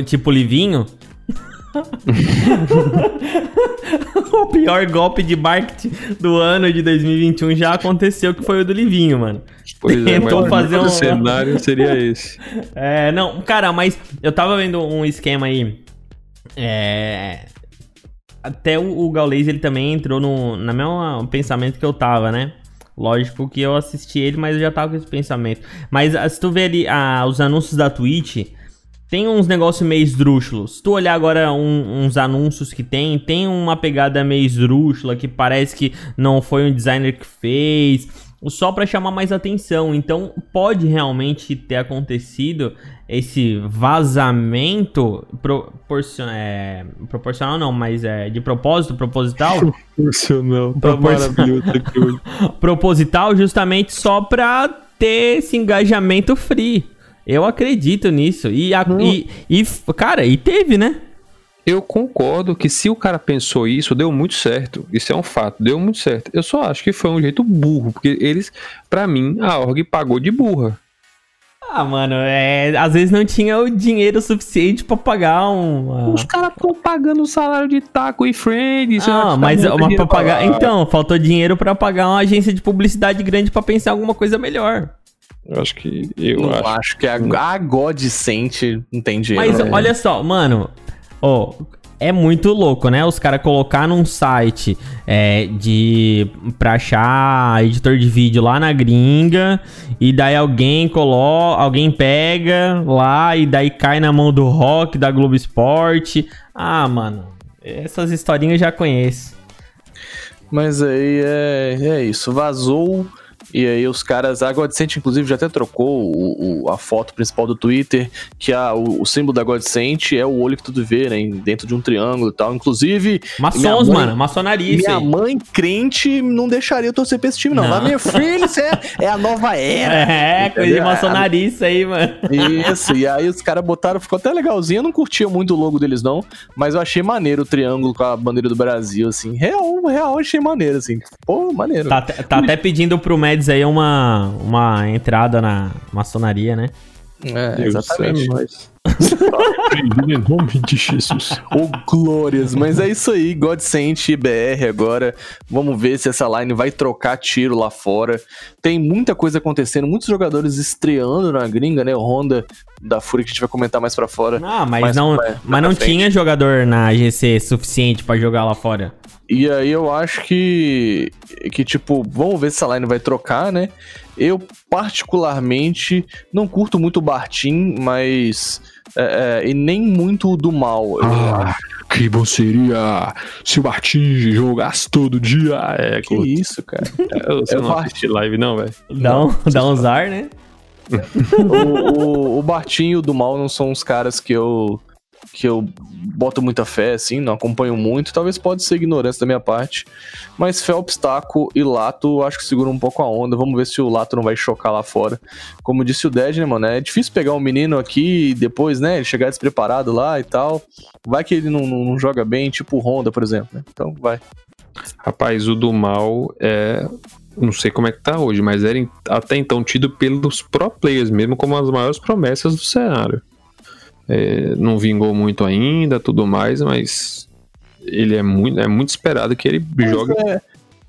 Tipo Livinho? o pior golpe de marketing do ano de 2021 já aconteceu, que foi o do Livinho, mano. Pois é, Tentou mas fazer o um- cenário seria esse. É, não, cara, mas eu tava vendo um esquema aí. É. Até o, o Gaules ele também entrou no na mesma pensamento que eu tava, né? Lógico que eu assisti ele, mas eu já tava com esse pensamento. Mas ah, se tu ver ali ah, os anúncios da Twitch, tem uns negócios meio esdrúxulos. Se tu olhar agora um- uns anúncios que tem, tem uma pegada meio esdrúxula que parece que não foi um designer que fez, só pra chamar mais atenção. Então pode realmente ter acontecido esse vazamento proporcion é, proporcional não, mas é de propósito, proposital, Proporcional. Tá Propor- maravilhoso aqui hoje. proposital justamente só pra ter esse engajamento free. Eu acredito nisso. E, a- e, e, cara, e teve, né? Eu concordo que se o cara pensou isso, deu muito certo. Isso é um fato, deu muito certo. Eu só acho que foi um jeito burro, porque eles, pra mim, a org pagou de burra. Ah, mano, é, às vezes não tinha o dinheiro suficiente pra pagar um. Os caras estão pagando o salário de taco e friends. Ah, mas uma pra pagar. Então, faltou dinheiro pra pagar uma agência de publicidade grande pra pensar em alguma coisa melhor. Eu acho que. Eu Não acho. acho que a, a Godsent não tem dinheiro. Mas né? olha só, mano, ó, é muito louco, né? Os caras colocar num site é, de pra achar editor de vídeo lá na gringa e daí alguém coloca, alguém pega lá e daí cai na mão do Rock da Globo Esporte. Ah, mano, essas historinhas eu já conheço. Mas aí é, é isso, vazou. E aí os caras, a Godsent inclusive já até trocou o, o- a foto principal do Twitter, que a, o, o símbolo da Godsent é o olho que tudo vê, né? Dentro de um triângulo e tal. Inclusive, Maçons, mãe- mano, maçonaria minha aí. mãe crente não deixaria eu torcer pra esse time, não. Não. Lá, minha filha, isso é, é a nova era. É, coisa de Entendeu? maçonaria isso aí, mano. Isso, e aí os caras botaram, ficou até legalzinho. Eu não curtia muito o logo deles, não. Mas eu achei maneiro o triângulo com a bandeira do Brasil, assim. Real, real, achei maneiro, assim. Pô, maneiro. Tá, até- tá até pedindo pro Mads aí uma, uma entrada na maçonaria, né? É, exatamente. Em nome de Jesus. Ô, glórias. Mas é isso aí, Godsent BR agora. Vamos ver se essa line vai trocar tiro lá fora. Tem muita coisa acontecendo, muitos jogadores estreando na gringa, né? O Honda da Fúria que a gente vai comentar mais pra fora. Ah, mas não, pra- mas não tinha jogador na GC suficiente pra jogar lá fora. E aí eu acho que, que tipo, vamos ver se essa line vai trocar, né? Eu, particularmente, não curto muito o Bartim, mas... é, é, e nem muito o do mal. Eu Ah, que bom seria se o Martins jogasse todo dia. É, Que isso, cara? Você É não o assiste live, não, velho? Dá um, dá um zar, né? o, o, o Bartim e o do mal não são os caras que eu que eu boto muita fé, assim, não acompanho muito. Talvez pode ser ignorância da minha parte. Mas Phelps, Taco e Lato, acho que seguram um pouco a onda. Vamos ver se o Lato não vai chocar lá fora. Como disse o Dead, né, mano? É difícil pegar um menino aqui e depois, né, ele chegar despreparado lá e tal. Vai que ele não, não, não joga bem, tipo o Honda, por exemplo, né? Então, vai. Rapaz, o do mal é. Não sei como é que tá hoje, mas era até então tido pelos pro players mesmo como as maiores promessas do cenário. É, não vingou muito ainda, tudo mais, mas ele é muito, é muito esperado que ele jogue. Mas é-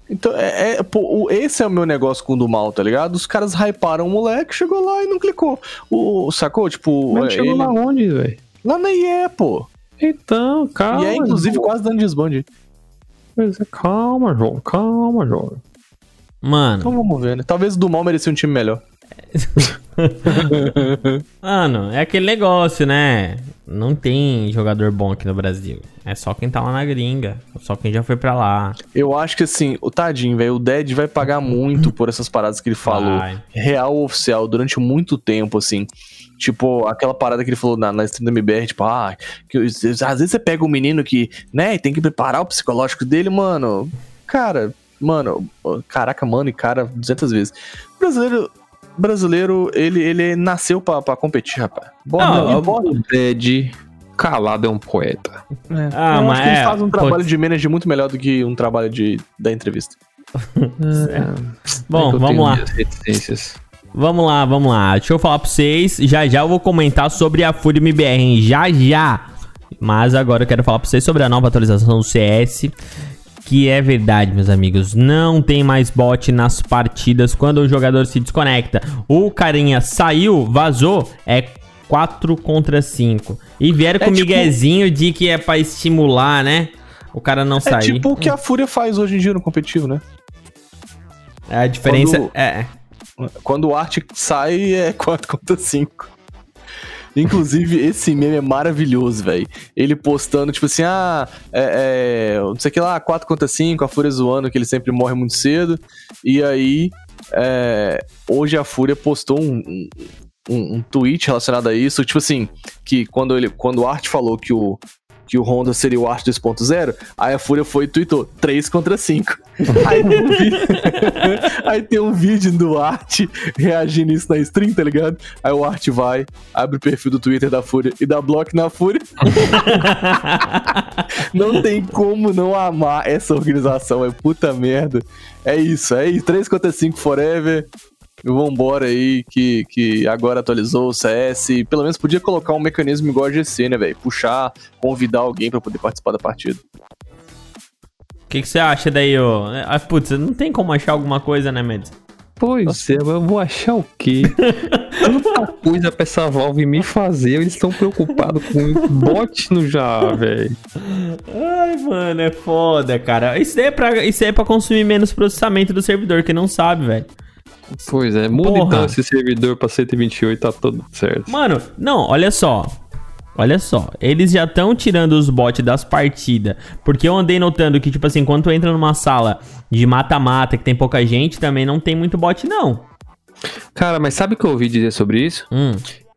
Então, é, é- pô, o- esse é o meu negócio com o do mal, tá ligado? Os caras hyparam o moleque, chegou lá e não clicou. O, sacou? Tipo, Mas é, chegou ele- lá onde, velho? lá na IE, pô. Então, calma. e é, inclusive, João. quase dando desbande. Pois é, Calma, João, calma, João. Mano, Então vamos ver, né? Talvez o do mal merecia um time melhor. Mano, é aquele negócio, né? Não tem jogador bom aqui no Brasil. É só quem tá lá na gringa. Só quem já foi pra lá. Eu acho que assim, o tadinho, velho, o Dead vai pagar muito por essas paradas que ele falou. Vai. Real ou oficial, durante muito tempo, assim. Tipo, aquela parada que ele falou na, na stream do MBR, tipo, ah, que, às vezes você pega um menino que, né, tem que preparar o psicológico dele, mano. Cara, mano, caraca, mano, e cara, 200 vezes. Brasileiro, brasileiro, ele, ele nasceu pra, pra competir, rapaz. Bora, Não, Dead calado é um poeta. Ah, eu mas acho que ele é, faz um trabalho putz. de manager muito melhor do que um trabalho de, da entrevista. Bom, Eu vamos tenho lá. Vamos lá, vamos lá. Deixa eu falar pra vocês. Já já eu vou comentar sobre a Fúria MBR, hein? Já já. Mas agora eu quero falar pra vocês sobre a nova atualização do CS. Que é verdade, meus amigos. Não tem mais bot nas partidas quando o jogador se desconecta. O carinha saiu, vazou, é 4 contra 5. E vieram com o tipo- miguezinho de que é pra estimular, né? O cara não É sair. tipo o que a Fúria faz hoje em dia no competitivo, né? A diferença quando- é. Quando o Art sai, é 4 contra 5. Inclusive, esse meme é maravilhoso, velho. Ele postando, tipo assim, ah, é, é, não sei o que lá, 4 contra 5, a Fúria zoando que ele sempre morre muito cedo. E aí, é, hoje a Fúria postou um, um, um- um tweet relacionado a isso, tipo assim, que quando, ele, quando o Art falou que o, que o Honda seria o Art 2.0, aí a Fúria foi e tweetou 3 contra 5. Aí tem, um vídeo, aí tem um vídeo do Art reagindo isso na stream, tá ligado? Aí o Art vai, abre o perfil do Twitter da Fúria e dá bloco na Fúria. não tem como não amar essa organização, é puta merda. É isso, é isso. 3 contra 5 forever. E Vambora aí, que, que agora atualizou o CS. e Pelo menos podia colocar um mecanismo igual a GC, né, velho? Puxar, convidar alguém pra poder participar da partida. O que você acha daí, ô? Ah, putz, não tem como achar alguma coisa, né, Mendes? Pois é, mas eu vou achar o quê? Tanta coisa pra essa Valve me fazer, eles estão preocupados com bot no já, velho. Ai, mano, é foda, cara. Isso daí é pra, isso é pra consumir menos processamento do servidor, que não sabe, velho. Pois é, muda Porra. então esse servidor pra 128, tá tudo certo. Mano, não, olha só. Olha só, eles já estão tirando os bots das partidas. Porque eu andei notando que, tipo assim, quando tu entra numa sala de mata-mata que tem pouca gente, também não tem muito bot, não. Cara, mas sabe o que eu ouvi dizer sobre isso? Hum.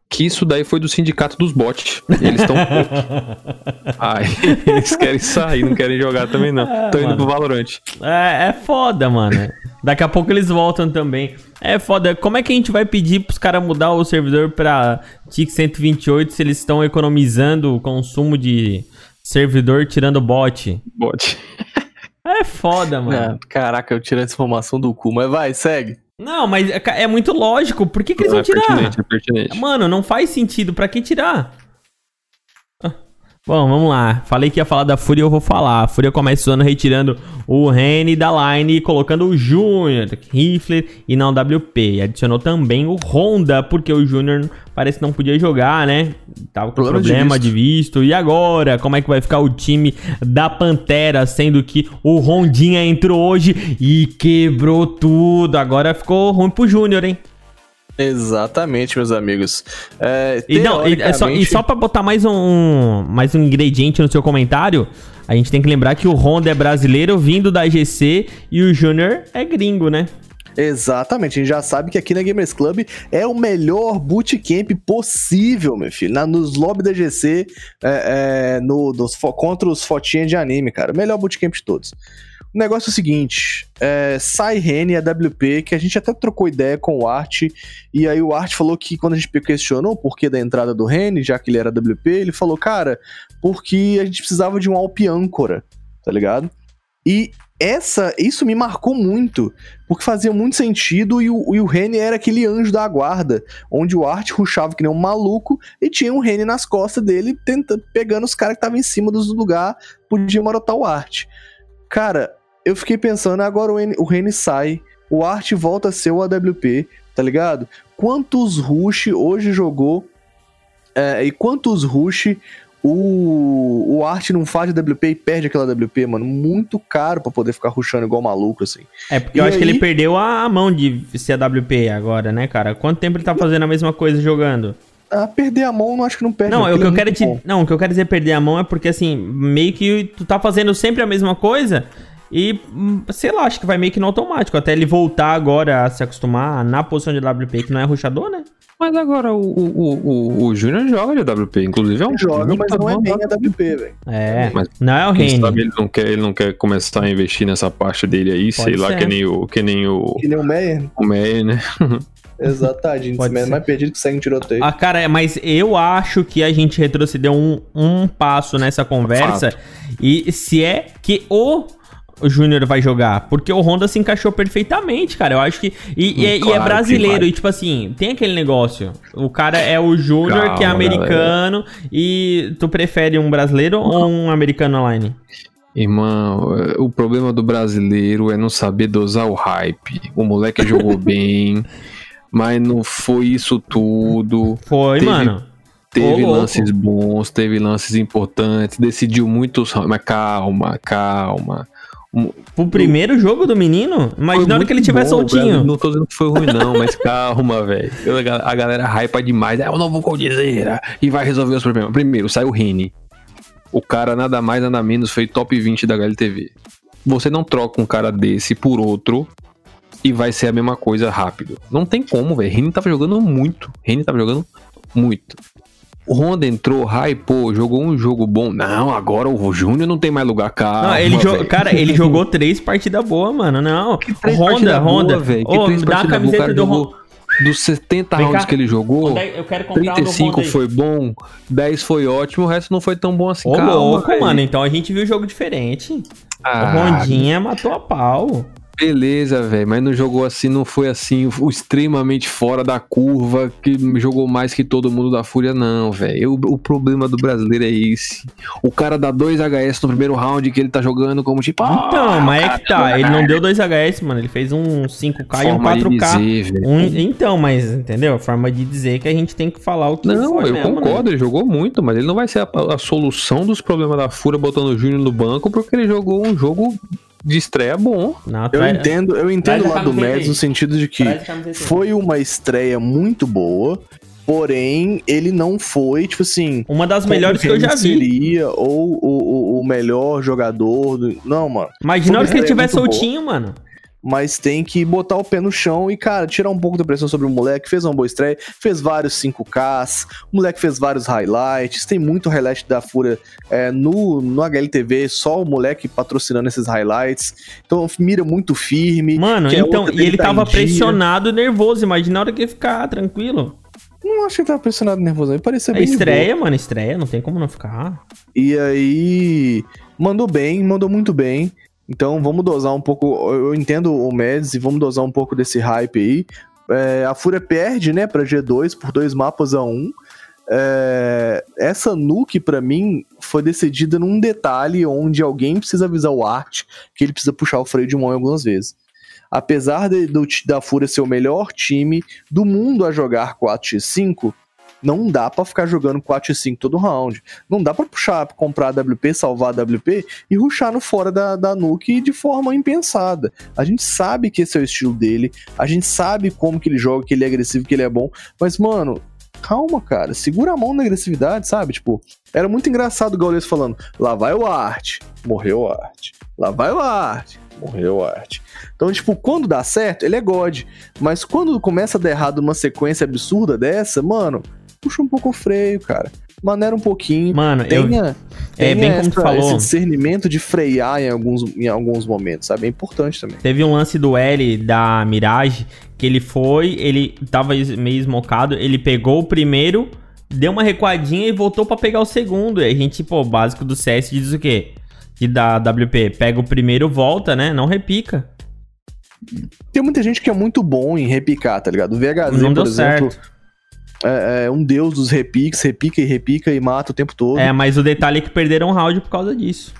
Que isso daí foi do sindicato dos bots. Eles estão. Ai, eles querem sair, não querem jogar também não. Estão indo mano. pro Valorant. É, é foda, mano. Daqui a pouco eles voltam também. É foda. Como é que a gente vai pedir pros caras mudar o servidor pra TIC 128 se eles estão economizando o consumo de servidor tirando bot? Bot. É foda, mano. É, caraca, eu tirei essa informação do cu, mas vai, segue. Não, mas é, é muito lógico. Por que, que eles vão é tirar? pertinente, é pertinente. Mano, não faz sentido. Pra que tirar? Bom, vamos lá. Falei que ia falar da Fúria, eu vou falar. A Fúria começa o ano retirando o Rene da line e colocando o Júnior, Rifler e na WP. E adicionou também o Honda, porque o Júnior parece que não podia jogar, né? Tava com Problema problema, de de, visto. E agora, como é que vai ficar o time da Pantera, sendo que o Rondinha entrou hoje e quebrou tudo. Agora ficou ruim pro Júnior, hein? Exatamente, meus amigos. É, E, não, e, é só, e só pra botar mais um, mais um ingrediente no seu comentário, a gente tem que lembrar que o Honda é brasileiro vindo da GC e o Júnior é gringo, né? Exatamente, a gente já sabe que aqui na Gamers Club é o melhor bootcamp possível, meu filho. Na, nos lobbies da GC, é, é, no, dos, contra os fotinhas de anime, cara. O melhor bootcamp de todos. O negócio é o seguinte: é, sai Rene e a WP, que a gente até trocou ideia com o Art, e aí o Art falou que quando a gente questionou o porquê da entrada do Rene, já que ele era WP, ele falou, cara, porque a gente precisava de um Alp âncora, tá ligado? E essa, isso me marcou muito, porque fazia muito sentido e o, e o Rene era aquele anjo da guarda, onde o Art ruxava que nem um maluco e tinha um Rene nas costas dele, tenta, pegando os caras que estavam em cima dos lugar, podia marotar o Art. Cara, eu fiquei pensando, agora o, N- o Rene sai, o Art volta a ser o AWP, tá ligado? Quantos rush hoje jogou é, e quantos rush O, o Art não faz de WP e perde aquela WP, mano. Muito caro pra poder ficar rushando igual maluco, assim. É, porque eu E acho que ele perdeu a mão de ser WP agora, né, cara? Quanto tempo ele tá fazendo a mesma coisa jogando? Ah, perder a mão, não acho que não perde. Não, o que é eu quero muito te, bom. não, o que eu quero dizer perder a mão é porque assim, meio que tu tá fazendo sempre a mesma coisa e hum, sei lá, acho que vai meio que no automático, até ele voltar agora a se acostumar na posição de WP que não é ruxador, né? Mas agora o, o, o, o Júnior joga de AWP, inclusive é um Joga, mas não é bem jogador. a WP, velho. É, Mas não é o Quem Rene. sabe ele não quer, ele não quer começar a investir nessa parte dele aí, Pode sei lá, ser. que nem o, que nem o, Que nem o Meyer. o Meyer, né? Exato, tadinho. Esse ser. mais perdido que segue um tiroteio. Ah, cara, é, mas eu acho que a gente retrocedeu um, um passo nessa conversa. E se é que o Júnior vai jogar, porque o Honda se encaixou perfeitamente, cara. Eu acho que. E, e é- e é Claro brasileiro, e tipo assim, tem aquele negócio. O cara é o Júnior, que é americano, e tu prefere um brasileiro ou um americano online? Irmão, eh, o problema do brasileiro é não saber dosar o hype. O moleque jogou bem, mas não foi isso tudo. Foi, Teve- mano. Teve Ô, lances bons, teve lances importantes, decidiu muitos. Mas calma, calma. O primeiro jogo do menino? Imagina hora que ele tiver tiver soltinho. Não tô dizendo que foi ruim, não, mas calma, velho. A galera hypa demais. É o novo Coldzera e vai resolver os problemas. Primeiro, sai o Rene. O cara nada mais, nada menos foi top 20 da HLTV. Você não troca um cara desse por outro e vai ser a mesma coisa rápido. Não tem como, velho. Rene tava jogando muito. Rene tava jogando muito. O Honda entrou, hypou, jogou um jogo bom. Não, agora o Júnior não tem mais lugar. Não, ele cara, ele jogou três partidas boas, mano. Não. três Honda, Honda. boa, velho. Que três dá a partidas boa, o camiseta cara do Honda. Dos 70 Vem rounds cá. que ele jogou, Onde é- Eu quero comprar um do 35 Honda aí. foi bom, 10 foi ótimo, o resto não foi tão bom assim. Ô, Calma, louco, mano. Então a gente viu jogo diferente. Ah, o Rondinha matou a pau. Beleza, velho, mas não jogou assim, não foi assim, o extremamente fora da curva, que jogou mais que todo mundo da Fúria, não, velho. O, problema do brasileiro é esse. O cara dá 2 HS no primeiro round que ele tá jogando como tipo. ah, Então, mas é que tá. Ele não deu 2 HS, mano. Ele fez um 5K e um forma de 4K. dizer. Um- então, mas, entendeu? Forma de dizer que a gente tem que falar o que Não, foi eu né? concordo, ele jogou muito, mas ele não vai ser a, a solução dos problemas da Fúria botando o Júnior no banco, porque ele jogou um jogo de estreia bom. Não, Eu traz- entendo, eu entendo o lado do Mads no sentido de que foi uma estreia muito boa, porém ele não foi, tipo assim, Uma das melhores que eu já vi. seria ou o, o, o melhor jogador. Do... Não, mano. Imagina a hora que ele muito soltinho, mano. Mas tem que botar o pé no chão e, cara, tirar um pouco da pressão sobre o moleque. Fez uma boa estreia, fez vários 5Ks, o moleque fez vários highlights. Tem muito highlight da Fúria é, no, no HLTV, só o moleque patrocinando esses highlights. Então mira muito firme. Mano, é então, e ele tava pressionado, nervoso. Imagina a hora que ele ficar tranquilo. Não acho que ele tava pressionado nervoso, ele parecia É bem. estreia, mano, estreia, não tem como não ficar. E aí, mandou bem, mandou muito bem. Então vamos dosar um pouco. Eu entendo o Mads e vamos dosar um pouco desse hype aí. É, a Fúria perde, né, pra G2 por dois mapas a um. É, essa nuke, pra mim, foi decidida num detalhe onde alguém precisa avisar o Art que ele precisa puxar o freio de mão algumas vezes. Apesar de- do da Fúria ser o melhor time do mundo a jogar 4x5, não dá pra ficar jogando 4x5 todo round. Não dá pra puxar, comprar WP, salvar WP e ruxar no fora da, da nuke de forma impensada. A gente sabe que esse é o estilo dele, a gente sabe como que ele joga, que ele é agressivo, que ele é bom, mas, mano, calma, cara, segura a mão na agressividade, sabe? Tipo, era muito engraçado o Gaules falando: lá vai o Art, morreu o Art. Lá vai o Art, morreu o Art. Então, tipo, quando dá certo, ele é God. Mas quando começa a dar errado numa sequência absurda dessa, mano, puxa um pouco o freio, cara. Maneira um pouquinho. Mano, eu, Tenha, é tenha bem como tu essa- falou. esse discernimento de frear em alguns, em alguns momentos, sabe? É importante também. Teve um lance do L da Mirage que ele foi, ele tava meio esmocado, ele pegou o primeiro, deu uma recuadinha e voltou pra pegar o segundo. E a gente, pô, o básico do CS diz o quê? Que da WP pega o primeiro, volta, né? Não repica. Tem muita gente que é muito bom em repicar, tá ligado? O VHZ, Não por deu exemplo, certo. É, é um deus dos repiques, repica e repica e mata o tempo todo. É, mas o detalhe é que perderam o round por causa disso.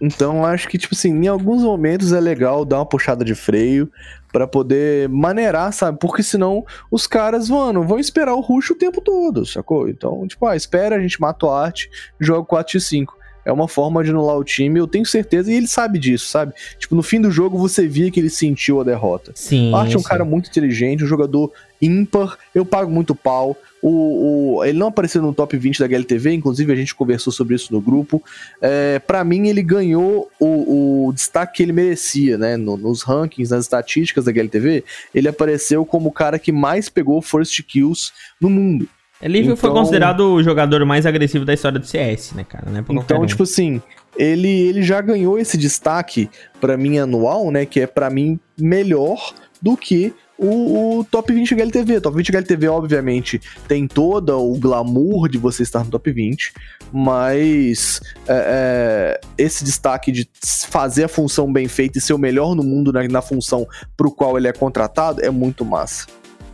Então acho que, tipo assim, em alguns momentos é legal dar uma puxada de freio para poder maneirar, sabe? Porque senão os caras, mano, vão esperar o rush o tempo todo, sacou? Então, tipo, ah, espera, a gente mata o arte, joga 4x5 é uma forma de anular o time, eu tenho certeza, e ele sabe disso, sabe? Tipo, no fim do jogo você via que ele sentiu a derrota. Sim. Arte é um cara muito inteligente, um jogador ímpar, eu pago muito pau. O, o- ele não apareceu no top 20 da HLTV, inclusive a gente conversou sobre isso no grupo. É, para mim, ele ganhou o, o destaque que ele merecia, né? No- nos rankings, nas estatísticas da HLTV, ele apareceu como o cara que mais pegou first kills no mundo. Ele foi Então- considerado o jogador mais agressivo da história do CS, né, cara? É Então, um. tipo assim, ele, ele já ganhou esse destaque pra mim anual, né? Que é pra mim melhor do que o, o Top 20 HLTV. Top 20 HLTV, obviamente, tem todo o glamour de você estar no Top 20, mas é, é, esse destaque de fazer a função bem feita e ser o melhor no mundo na, na função pro qual ele é contratado é muito massa.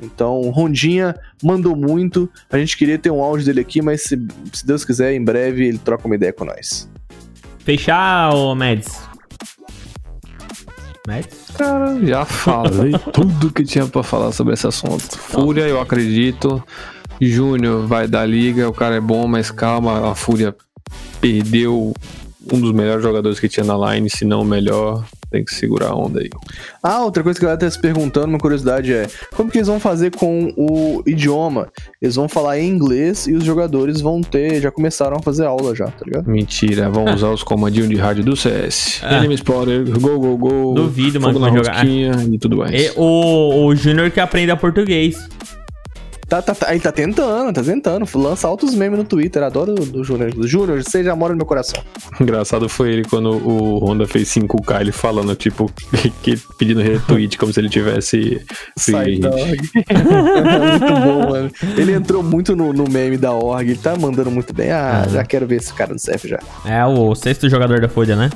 Então, Rondinha mandou muito. A gente queria ter um áudio dele aqui, mas se, se Deus quiser, em breve ele troca uma ideia com nós. Fechar, ô Mads? Mads? Cara, já falei tudo que tinha pra falar sobre esse assunto. Fúria, eu acredito. Júnior vai dar liga, o cara é bom, mas calma, a Fúria perdeu um dos melhores jogadores que tinha na line, se não o melhor. Tem que segurar a onda aí. Ah, outra coisa que a galera tá se perguntando, uma curiosidade é: como que eles vão fazer com o idioma? Eles vão falar em inglês e os jogadores vão ter, já começaram a fazer aula já, tá ligado? Mentira, vão usar os comandinhos de rádio do CS. Ah. Enemy Explorer, go, go, go. Duvido, mano, que vai jogar. e tudo mais. E o, o Júnior que aprenda português. Tá, tá, tá, ele tá tentando, tá tentando. Lança altos memes no Twitter, adoro o do Júnior. Júnior, você já mora no meu coração. Engraçado foi ele quando o Honda fez 5K, ele falando, tipo, que, pedindo retweet, como se ele tivesse. Hit. org. muito bom, mano. Ele entrou muito no, no meme da org, ele tá mandando muito bem. Ah, já quero ver esse cara no CF já. É o sexto jogador da Folha, né?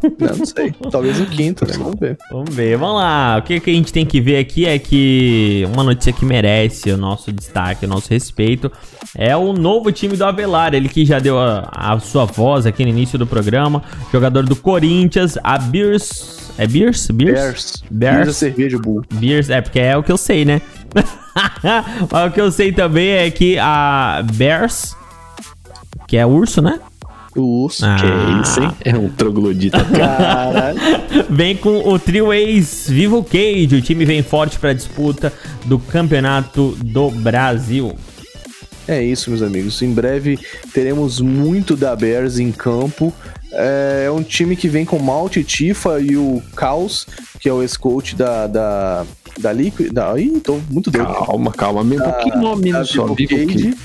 Não, não sei. Talvez o quinto, né? Vamos ver. Vamos ver, vamos lá. O que, que a gente tem que ver aqui é que uma notícia que merece o nosso destaque, o nosso respeito, é o novo time do Avelar. Ele que já deu a, a sua voz aqui no início do programa. Jogador do Corinthians, a Beers. É Beers? Beers? Bears. Bears. Bears é cerveja. Beers, é porque é o que eu sei, né? Mas o que eu sei também é que a Bears, que é urso, né? O urso. Ah. Que isso, hein? É um troglodita. Caralho. Vem com o trio ex Vivo Cage. O time vem forte para a disputa do Campeonato do Brasil. É isso, meus amigos. Em breve teremos muito da Bears em campo. É um time que vem com o Malte Tifa e o Caos, que é o ex-coach da, da, da Liquid. Da, ih, tô muito doido. calma, calma. Meio um pouquinho nome só. Vivo Cage. Cage.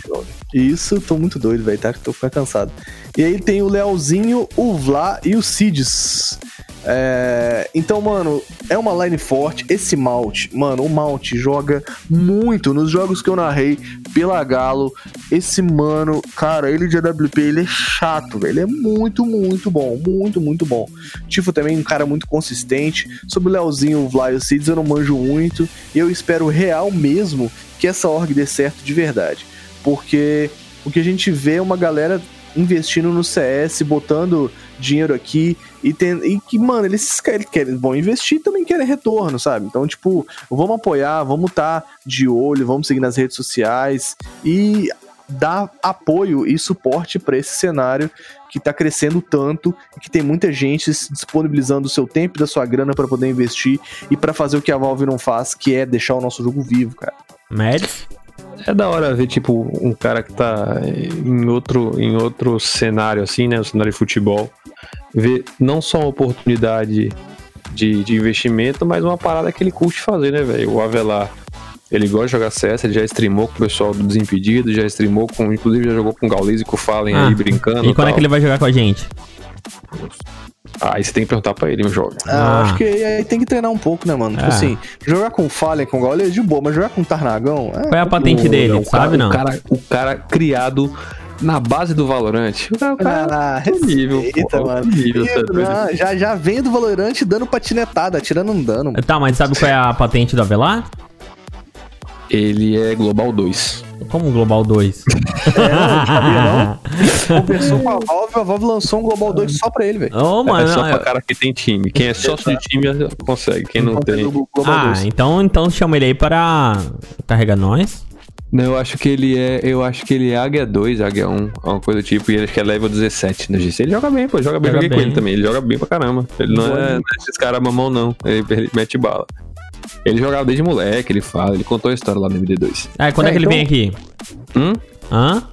Isso, tô muito doido, velho, tá? Tô ficando cansado. E aí tem o Leozinho, o Vla e o Cids. É, Então, mano, é uma line forte. Esse Malte, mano, o Malte joga muito nos jogos que eu narrei pela Galo. Esse mano, cara, ele de AWP, ele é chato, velho. Ele é muito, muito bom. Muito, muito bom. Tifo também, um cara muito consistente. Sobre o Leozinho, o Vla e o Cids, eu não manjo muito. E eu espero real mesmo que essa org dê certo de verdade. Porque o que a gente vê é uma galera investindo no CS, botando dinheiro aqui e, tem, e que, mano, eles querem, querem, vão investir também querem retorno, sabe? Então, tipo, vamos apoiar, vamos estar de olho, vamos seguir nas redes sociais e dar apoio e suporte para esse cenário que tá crescendo tanto e que tem muita gente disponibilizando o seu tempo e da sua grana para poder investir e para fazer o que a Valve não faz, que é deixar o nosso jogo vivo, cara. Mads? É da hora ver, tipo, um cara que tá em outro, em outro cenário, assim, né? O cenário de futebol. Ver não só uma oportunidade de, de investimento, mas uma parada que ele curte fazer, né, velho? O Avelar, ele gosta de jogar CS, ele já streamou com o pessoal do Desimpedido, já streamou com, inclusive já jogou com o Gaules e com o Fallen Ah, aí brincando. E quando tal. é que ele vai jogar com a gente? Ah, aí você tem que perguntar pra ele, me joga. Ah, Ah. acho que aí tem que treinar um pouco, né, mano? Tipo Ah. assim, jogar com Fallen, com Gaules é de boa, mas jogar com Tarnagão. É, Qual é a patente dele? o Sabe cara, não? O cara, o cara criado na base do Valorant. O cara, o Ah, alto nível, pô, mano. nível, não, já, já vem do Valorante dando patinetada, tirando um dano. Tá, mas sabe qual é a patente do Avelar? Ele é Global 2. Como Global 2? É, não, sabia não. Conversou com a Valve, a Valve lançou um Global 2 só pra ele, velho. É mano. só não, pra eu- cara que tem time. Quem é sócio de time consegue. Quem não tem. Global Ah, 2. então, então chama ele aí para carregar nós. Não, eu acho que ele é. Eu acho que ele é Águia 2, Águia 1, alguma coisa do tipo, e ele acho que é level 17 no GC. Ele joga bem, pô, joga bem, Joga joguei com bem. ele também. Ele joga bem pra caramba. Ele não é, não é esses caras mamão, não. Ele, ele mete bala. Ele jogava desde moleque, ele fala, ele contou a história lá no MD2. Ah, quando é, É, que ele então- vem aqui? Hum? Hã?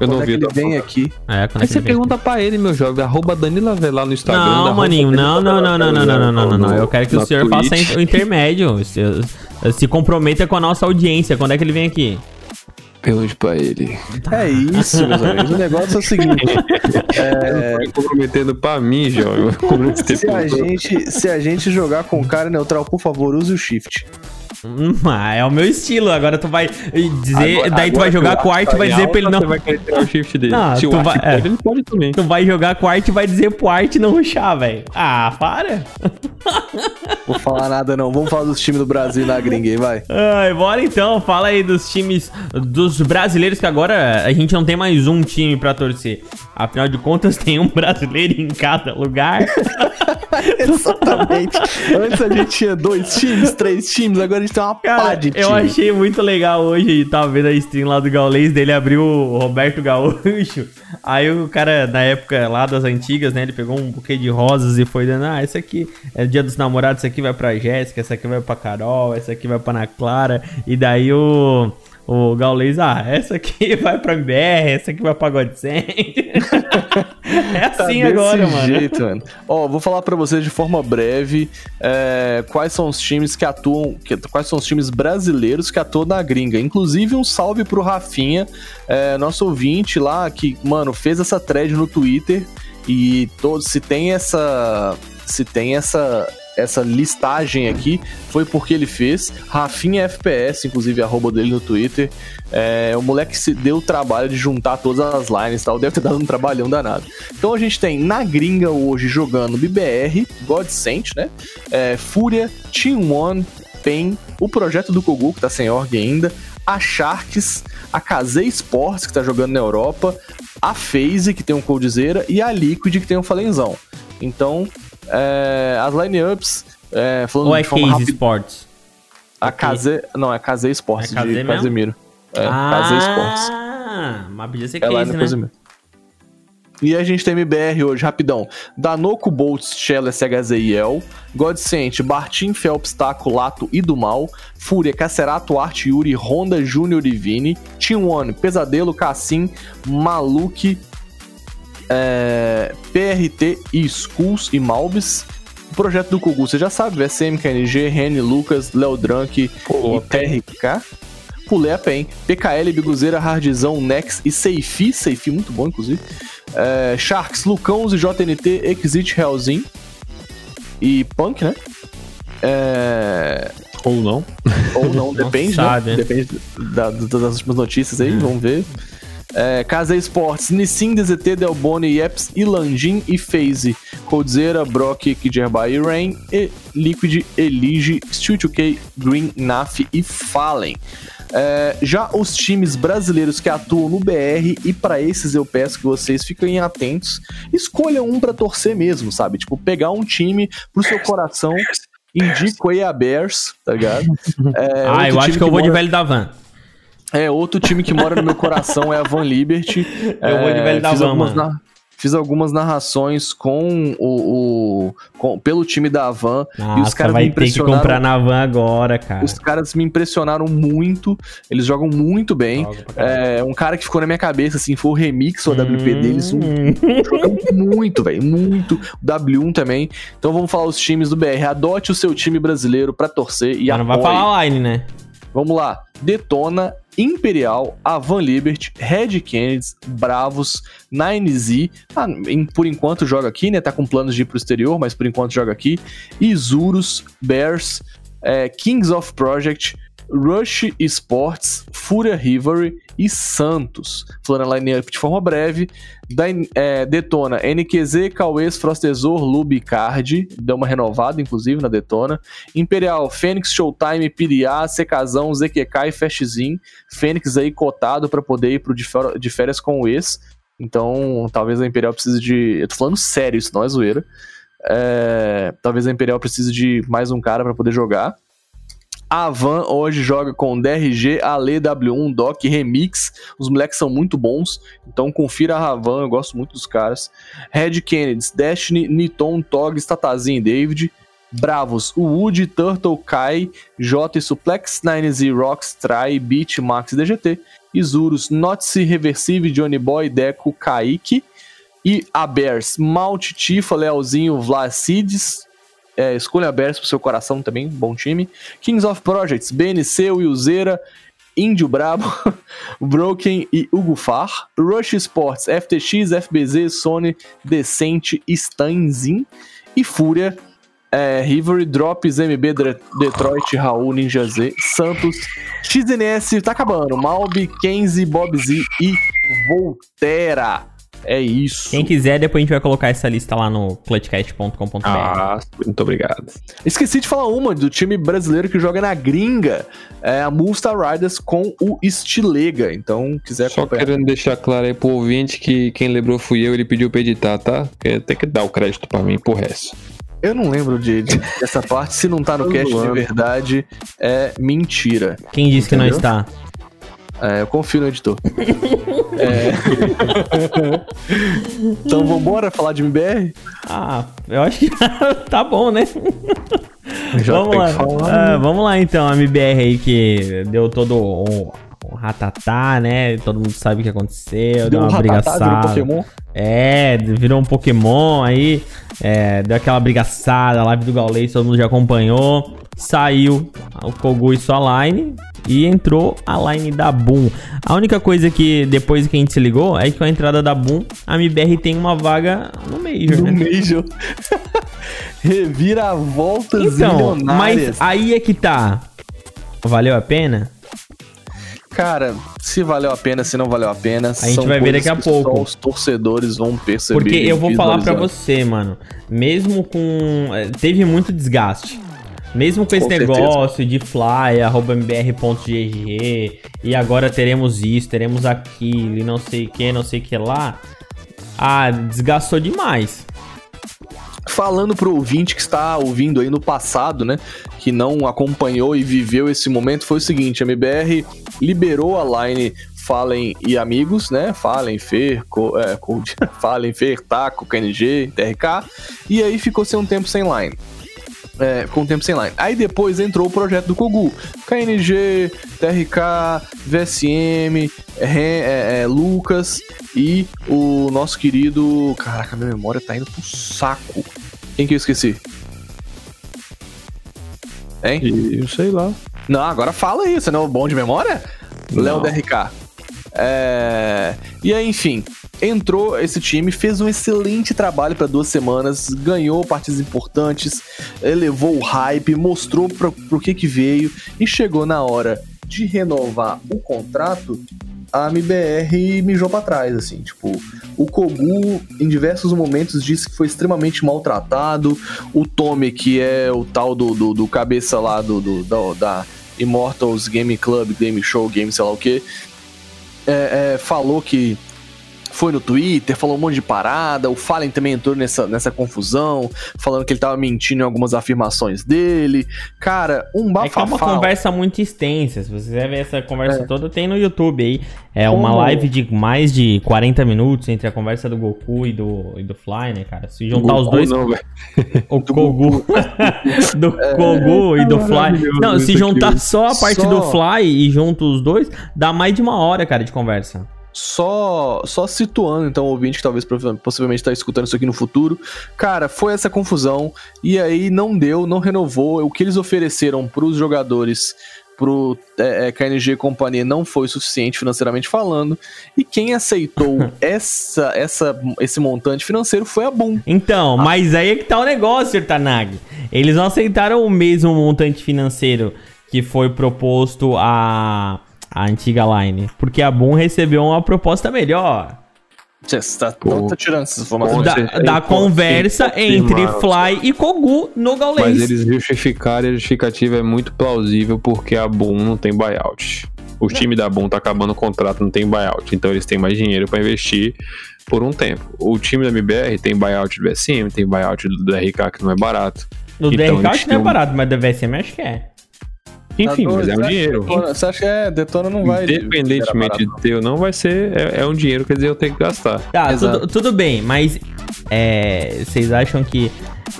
Eu Quando não é vi. que ele vem aqui? É, quando é Aí que você ele vem? pergunta pra ele, meu jovem, arroba Danila Velar no Instagram. Não, arroba maninho, não, não, não, não, não, não, não, não, não, não. Eu quero que o senhor faça Twitch. o intermédio. Se, se comprometa com a nossa audiência. Quando é que ele vem aqui? Pergunte pra ele. É isso, meus amigos. O negócio é o seguinte: É... Não tá comprometendo pra mim, jovem. Eu comprometer se a, gente, se a gente jogar com cara neutral, por favor, use o shift. Hum, ah, é o meu estilo. Agora tu vai dizer. Agora- daí tu vai jogar o com o Art e vai dizer pra ele não. Você vai querer tirar o shift dele. Não, Se o tu Art vai- pode, é. ele pode também. Tu vai jogar com o Art e vai dizer pro Art não ruxar, velho. Ah, para. Vou falar nada, não. Vamos falar dos times do Brasil na gringa aí, vai. Ai, bora então, fala aí dos times dos brasileiros que agora a gente não tem mais um time pra torcer. Afinal de contas, tem um brasileiro em cada lugar. Exatamente. Antes a gente tinha dois times, três times, agora a gente tem uma pá Cara, de time. eu achei muito legal hoje, tava vendo a stream lá do Gaulês dele, abriu o Roberto Gaúcho. Aí o cara, na época lá das antigas, né, ele pegou um buquê de rosas e foi dando, ah, esse aqui é dia dos namorados, esse aqui vai pra Jéssica, esse aqui vai pra Carol, esse aqui vai pra Ana Clara. E daí o... O Gaulês, ah, essa aqui vai pra MBR, essa aqui vai pra Godsend. é Tá assim desse agora, mano. jeito, mano. Ó, vou falar pra vocês de forma breve é, quais são os times que atuam, que- quais são os times brasileiros que atuam na gringa. Inclusive, um salve pro Rafinha, é, nosso ouvinte lá, que, mano, fez essa thread no Twitter e todos, se tem essa. Se tem essa. Essa listagem aqui foi porque ele fez. Rafinha FPS, inclusive, arroba dele no Twitter. É, o moleque se deu o trabalho de juntar todas as lines tal. Deve ter dado um trabalhão danado. Então a gente tem na gringa hoje jogando BBR, Godsent, né? É, Fúria, Team One, PEN, o projeto do Kogu, que tá sem org ainda, a Sharks, a KZ Sports, que tá jogando na Europa, a FaZe, que tem um Coldzera, e a Liquid, que tem um Falenzão. Então, é, as lineups, é, falando Ou é de forma Case rápida, Sports? a KZ, não, é KZ Sports, É KZ de mesmo? Casemiro. É, KZ Sports. Ah, mas podia ser É Case, né? Casemiro. E a gente tem MBR hoje, rapidão. Danoco, Boltz, Shell, SHZ e El. Godsent, Bartim, Phelps, Taco, Lato e do Mal. Fúria, Cacerato, Art, Yuri, Honda, Júnior e Vini. Team One, Pesadelo, Cassim, Maluque, é, PRT e Skulls e Malbis. O projeto do Kugu, você já sabe, VSM, KNG, Reni, Lucas, Léo Drunk e TRK. Pulei a PEN. PKL, Biguzeira, Hardzão, Nex e Seifi. Seifi, muito bom, inclusive. É, Sharks, Lucãos e JNT, Exit, Hellzin. E Punk, né? É, Ou não. ou não, depende, sabe, né? né? Depende da- da- das últimas notícias aí, vamos ver. É, Casa Esportes, Nissin, DZT, Delboni, Yeps, Ilanjin e FaZe. Coldzera, Brock, Kidjerbai e Rain. E Liquid, Elige, Steel2K, Green, Naf e Fallen. É, já os times brasileiros que atuam no BR, e para esses eu peço que vocês fiquem atentos, escolham um para torcer mesmo, sabe? Tipo, pegar um time pro seu coração, indico aí a Bears, tá ligado? É, ah, eu acho time que eu vou de velho da van. É, outro time que mora no meu coração é a Van Liberty. Eu vou de É, velho da fiz van, na- Fiz algumas narrações com o, o- com- pelo time da Van e os caras me vai ter que impressionaram. comprar na van agora, cara. Os caras me impressionaram muito. Eles jogam muito bem. É, um cara que ficou na minha cabeça, assim, foi o remix ou WP deles. Um, Hum. jogam muito, velho. Muito. O W1 também. Então vamos falar os times do BR. Adote o seu time brasileiro pra torcer e Mas não vai apoie. falar line, né? Vamos lá. Detona, Imperial, Avan Liberty, Red Kennedy, Bravos, 9Z. Ah, em- por enquanto joga aqui, né? Tá com planos de ir pro exterior, mas por enquanto joga aqui. Isurus, Bears, é, Kings of Project, Rush Sports, Fúria Rivalry e Santos. Falando a line-up de forma breve, é, Detona NQZ, Cauês, Frostezor, Lube Card, deu uma renovada inclusive na Detona. Imperial, Fênix, Showtime, Piriá, Secazão, ZQK e Festzin. Fênix aí cotado para poder ir pro de férias com o ex. Então, talvez a Imperial precise de. Eu tô falando sério, isso não é zoeira. É... Talvez a Imperial precise de mais um cara para poder jogar. A Van hoje joga com DRG, Ale, W1, Doc, Remix. Os moleques são muito bons, então confira a Ravan, eu gosto muito dos caras. Red Kennedy, Destiny, Niton, Tog, Statazinho e David. Bravos, o Woody, Turtle, Kai, J, Suplex, 9Z, Rocks, Try, Beat, Max DGT. Isurus, Notsi, Reversive, Johnny Boy, Deco, Kaique. E a Bears, Malt, Tifa, Lealzinho, Vlacides, é, escolha Bears pro seu coração também, bom time. Kings of Projects, BNC, Wilzeira, Índio Brabo, Broken e Hugo Far. Rush Sports, FTX, FBZ, Sony, Decente, Steinzin. E Fúria, é, Rivery, Drops, MB, Detroit, Raul, Ninja Z, Santos, XNS, tá acabando, Malbi, Kenzie, Bob Z e Voltera. É isso. Quem quiser, depois a gente vai colocar essa lista lá no clutchcast.com.br. Ah, muito obrigado. Esqueci de falar uma do time brasileiro que joga na gringa, é a Mulstar Riders com o Estilega. Então, quiser Só acompanhar. querendo deixar claro aí pro ouvinte que quem lembrou fui eu, ele pediu pra editar, tá? Tem que dar o crédito pra mim por resto. Eu não lembro de, dessa parte. Se não tá no cast de verdade, é mentira. Quem disse Entendeu? que não está? É, eu confio no editor. é... então vambora falar de MBR? Ah, eu acho que tá bom, né? vamos lá. Ah, vamos lá então, a MBR aí que deu todo o, o ratatá, né? Todo mundo sabe o que aconteceu, deu, deu uma um brigaçada. Pokémon? É, virou um Pokémon aí, é, deu aquela brigaçada, a live do Gaules, todo mundo já acompanhou. Saiu o Kogu e sua line, e entrou a line da Boom. A única coisa que depois que a gente se ligou é que com a entrada da Boom, a MBR tem uma vaga no Major. No né? Major. Reviravoltas então, Mas aí é que tá. Valeu a pena? Cara, se valeu a pena, se não valeu a pena, a gente vai ver daqui a pouco. os torcedores vão perceber. Porque eu vou falar para você, mano. Mesmo com. Eh, teve muito desgaste. Mesmo com esse com negócio certeza. de fly, arroba mbr.gg, e agora teremos isso, teremos aquilo, e não sei o que, não sei o que lá. Ah, desgastou demais. Falando pro ouvinte que está ouvindo aí no passado, né? Que não acompanhou e viveu esse momento, foi o seguinte: a MBR liberou a line Fallen e amigos, né? Fallen, Fer, Co, é, Fallen, Fer, Taco, KNG, TRK, e aí ficou sem um tempo sem line é, com o tempo sem line. Aí depois entrou o projeto do Kogu. KNG, TRK, VSM, é, é, Lucas e o nosso querido. Caraca, minha memória tá indo pro saco. Quem que eu esqueci? Hein? Eu sei lá. Não, agora fala aí, você não é bom de memória? Léo DRK. É... E aí, enfim, entrou esse time, fez um excelente trabalho para duas semanas, ganhou partidas importantes, elevou o hype, mostrou para o que que veio e chegou na hora de renovar o contrato, a MBR mijou para trás, assim, tipo, o Kogu em diversos momentos disse que foi extremamente maltratado, o Tommy, que é o tal do, do, do cabeça lá do, do da, da Immortals Game Club, Game Show, Game sei lá o que, é, é, falou que foi no Twitter, falou um monte de parada. O Fallen também entrou nessa, nessa confusão, falando que ele tava mentindo em algumas afirmações dele. Cara, um bafafá. É é uma conversa muito extensa. Se você quiser ver essa conversa é. toda, tem no YouTube aí. É uma live de mais de 40 minutos entre a conversa do Goku e do, e do Fly, né, cara? Se juntar Goku, os dois. Não, o Kogu. do é, Kogu e do Fly. Não, se juntar só a parte só... do Fly e junto os dois, dá mais de uma hora, cara, de conversa. Só, só situando, então, o ouvinte que talvez possivelmente está escutando isso aqui no futuro. Cara, foi essa confusão e aí não deu, não renovou. O que eles ofereceram para os jogadores pro é, é KNG Companhia não foi suficiente financeiramente falando, e quem aceitou essa, essa, esse montante financeiro foi a Boom. Então, mas aí é que tá o negócio, Tanag. Eles não aceitaram o mesmo montante financeiro que foi proposto a, a antiga line. Porque a Boom recebeu uma proposta melhor. Você tá, Pô. tá tirando essas informações. Da, certeza. da conversa entre Celso. Fly e Kogu no Mas Gaulês. eles justificaram e a justificativa é muito plausível porque a Boom não tem buyout. O time da Boom tá acabando o contrato, não tem buyout. Então eles têm mais dinheiro pra investir por um tempo. O time da MBR tem buyout do SM, tem buyout do RK que não é barato. No então, DRK acho que não é barato, mas da VSM acho que é. Enfim, Tá mas é um dinheiro. Detona- Você acha que é, Detona não vai. Independentemente de ter ou não, vai ser. É, é um dinheiro, quer dizer, eu tenho que gastar. Tá, tudo, tudo bem, mas é, vocês acham que.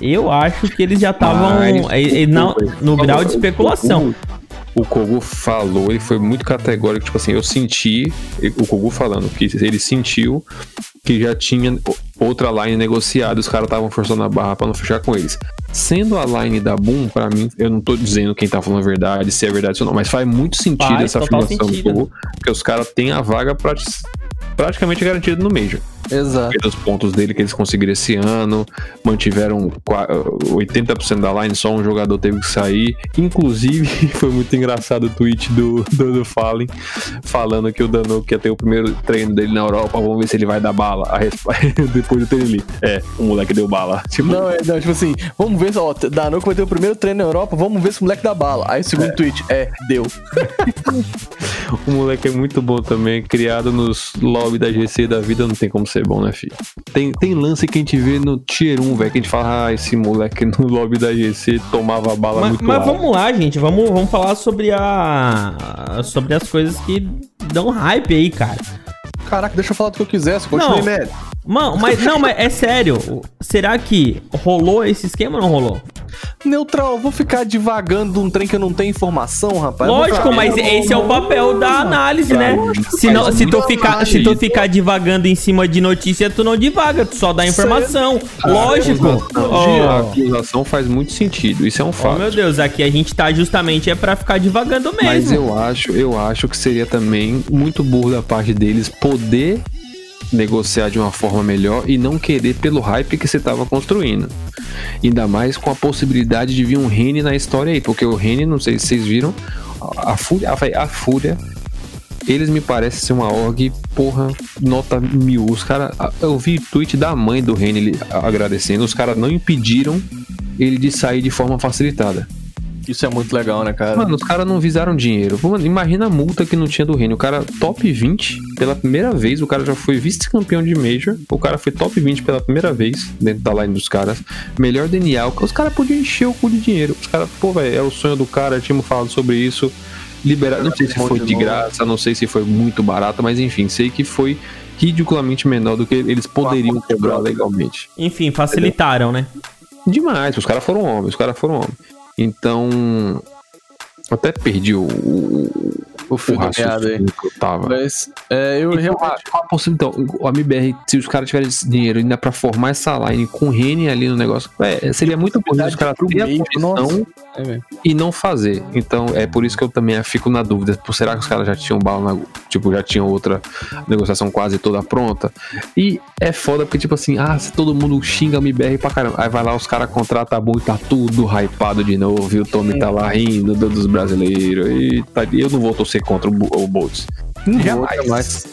Eu acho que eles já estavam Mas, é, é, não- no grau de especulação. O, o Kogu falou, ele foi muito categórico, tipo assim, eu senti, o Kogu falando que ele sentiu que já tinha outra line negociada, os caras estavam forçando a barra pra não fechar com eles. Sendo a line da Boom, pra mim, eu não tô dizendo quem tá falando a verdade, se é verdade ou não, mas faz muito sentido Faz essa afirmação do sentido. Kogu, porque os caras têm a vaga prati- praticamente garantida no Major. Exato. pelos pontos dele que eles conseguiram esse ano, mantiveram qua- 80% da line, só um jogador teve que sair. Inclusive, foi muito engraçado o tweet do, do, do Fallen falando que o Dano quer ter o primeiro treino dele na Europa, vamos ver se ele vai dar bala. A resp- Depois do treino ali, é, o moleque deu bala. Tipo, Não, é, não, tipo assim, vamos ver, ó, Danuco vai ter o primeiro treino na Europa, vamos ver se o moleque dá bala. Aí o segundo tweet, é, deu. o moleque é muito bom também, criado nos lobby da GC da vida, não tem como ser bom, né, filho? Tem, tem lance que a gente vê no Tier 1, velho, que a gente fala, ah, esse moleque no lobby da GC tomava bala Mas, muito mas alto. vamos lá, gente. Vamos, vamos falar sobre a. Sobre as coisas que dão hype aí, cara. Caraca, deixa eu falar do que eu quisesse, continue. Mano, mas não, mas é sério. Será que rolou esse esquema ou não rolou? Neutral, eu vou ficar divagando um trem que eu não tenho informação, rapaz. Lógico, mas esse é o papel da análise, né? Se, não, se, tu ficar, se tu ficar divagando em cima de notícia, tu não divaga, tu só dá informação. Lógico. A acusação faz muito sentido, isso é um oh, fato. meu Deus, aqui a gente tá justamente é pra ficar divagando mesmo. Mas eu acho, eu acho que seria também muito burro da parte deles poder negociar de uma forma melhor e não querer pelo hype que você estava construindo. Ainda mais com a possibilidade de vir um Rene na história aí, porque o Rene, não sei se vocês viram, a, Fúria, a, a Fúria, eles me parecem ser uma org, porra, nota mil. Os caras, eu vi tweet da mãe do Rene agradecendo, os caras não impediram ele de sair de forma facilitada. Isso é muito legal, né, cara? Mano, os caras não visaram dinheiro. Mano, imagina a multa que não tinha do Reni. O cara top 20 pela primeira vez. O cara já foi vice-campeão de Major. O cara foi top 20 pela primeira vez dentro da line dos caras. Melhor DNA. Os caras podiam encher o cu de dinheiro. Os caras, pô, velho, é o sonho do cara. Tínhamos falado sobre isso. Liberar. Não sei se foi de graça, não sei se foi muito barato, mas enfim, sei que foi ridiculamente menor do que eles poderiam cobrar legalmente. Enfim, facilitaram, né? Demais, os caras foram homens, os caras foram homens. Então. Até perdi o. o, o, fio do meado aí. raciocínio que eu tava. Mas é, eu Então, realmente. qual a possibilidade? Então, o MBR, se os caras tiverem esse dinheiro ainda pra formar essa line com o Rene ali no negócio, é, seria muito bom os caras terem a posição. É e não fazer. Então, é por isso que eu também fico na dúvida. Pô, será que os caras já tinham bala na, Tipo, já tinham outra negociação quase toda pronta? E é foda porque, tipo assim, ah, se todo mundo xinga o MBR pra caramba. Aí vai lá, os caras contratam a e tá tudo hypado de novo. E o Tommy tá lá rindo do- dos brasileiros. E tá- eu não vou torcer contra o, o Boltz. Jamais. Jamais.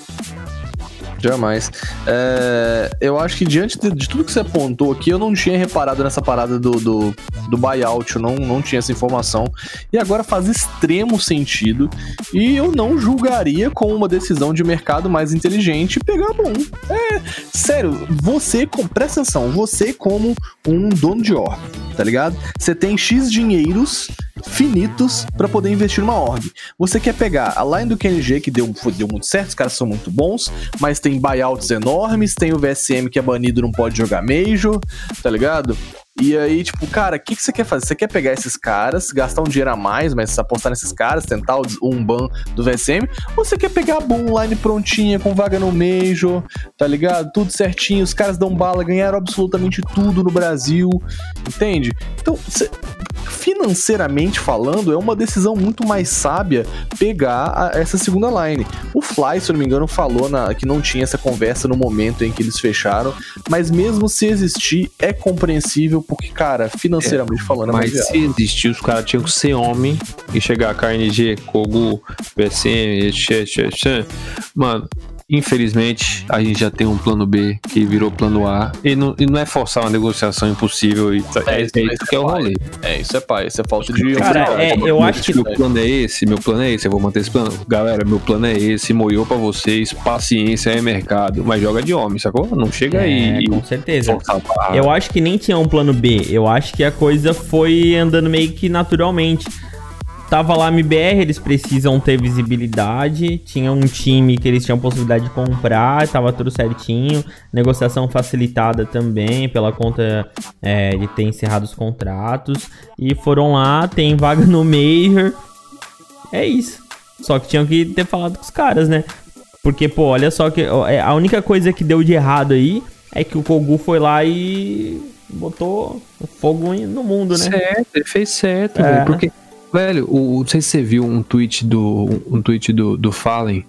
Jamais. É, eu acho que diante de, de tudo que você apontou aqui, eu não tinha reparado nessa parada do, do, do buyout, eu não, não tinha essa informação. E agora faz extremo sentido. E eu não julgaria com uma decisão de mercado mais inteligente pegar bom. É, sério, você, com, presta atenção, você como um dono de org, tá ligado? Você tem X dinheiros finitos pra poder investir numa org. Você quer pegar a line do KNG, que deu, deu muito certo, os caras são muito bons, mas tem buyouts enormes, tem o VSM que é banido, não pode jogar Major, tá ligado? E aí, tipo, cara, o que, que você quer fazer? Você quer pegar esses caras, gastar um dinheiro a mais, mas apostar nesses caras, tentar um ban do VSM? Ou você quer pegar a Boom line prontinha, com vaga no Major, tá ligado? Tudo certinho, os caras dão bala, ganharam absolutamente tudo no Brasil, entende? Então, cê- financeiramente falando, é uma decisão muito mais sábia pegar a- essa segunda line. O Fly, se eu não me engano, falou na- que não tinha essa conversa no momento em que eles fecharam, mas mesmo se existir, é compreensível, porque, cara, financeiramente falando, é Mas viável. se existir, os caras tinham que ser homem e chegar a KNG, Kogu, VSM, xê, xê, xê. Mano, infelizmente, a gente já tem um plano B que virou plano A. E não, e não é forçar uma negociação impossível. E tá- é, é isso que é o rolê. É, isso é pai, isso é falta de. Cara, é, eu acho que. Meu plano é esse, meu plano é esse, eu vou manter esse plano. Galera, meu plano é esse, moiou pra vocês, paciência é mercado. Mas joga de homem, sacou? Não chega aí É, e com certeza. Eu acho que nem tinha um plano B. Eu acho que a coisa foi andando meio que naturalmente. Tava lá a MBR, eles precisam ter visibilidade. Tinha um time que eles tinham possibilidade de comprar, tava tudo certinho. Negociação facilitada também, pela conta é, de ter encerrado os contratos. E foram lá, tem vaga no Major. É isso. Só que tinham que ter falado com os caras, né? Porque, pô, olha só que é, a única coisa que deu de errado aí é que o Kogu foi lá e botou fogo no mundo, né? Certo, ele fez certo, É. velho. Porque, velho, o, não sei se você viu um tweet do. Um tweet do, do Fallen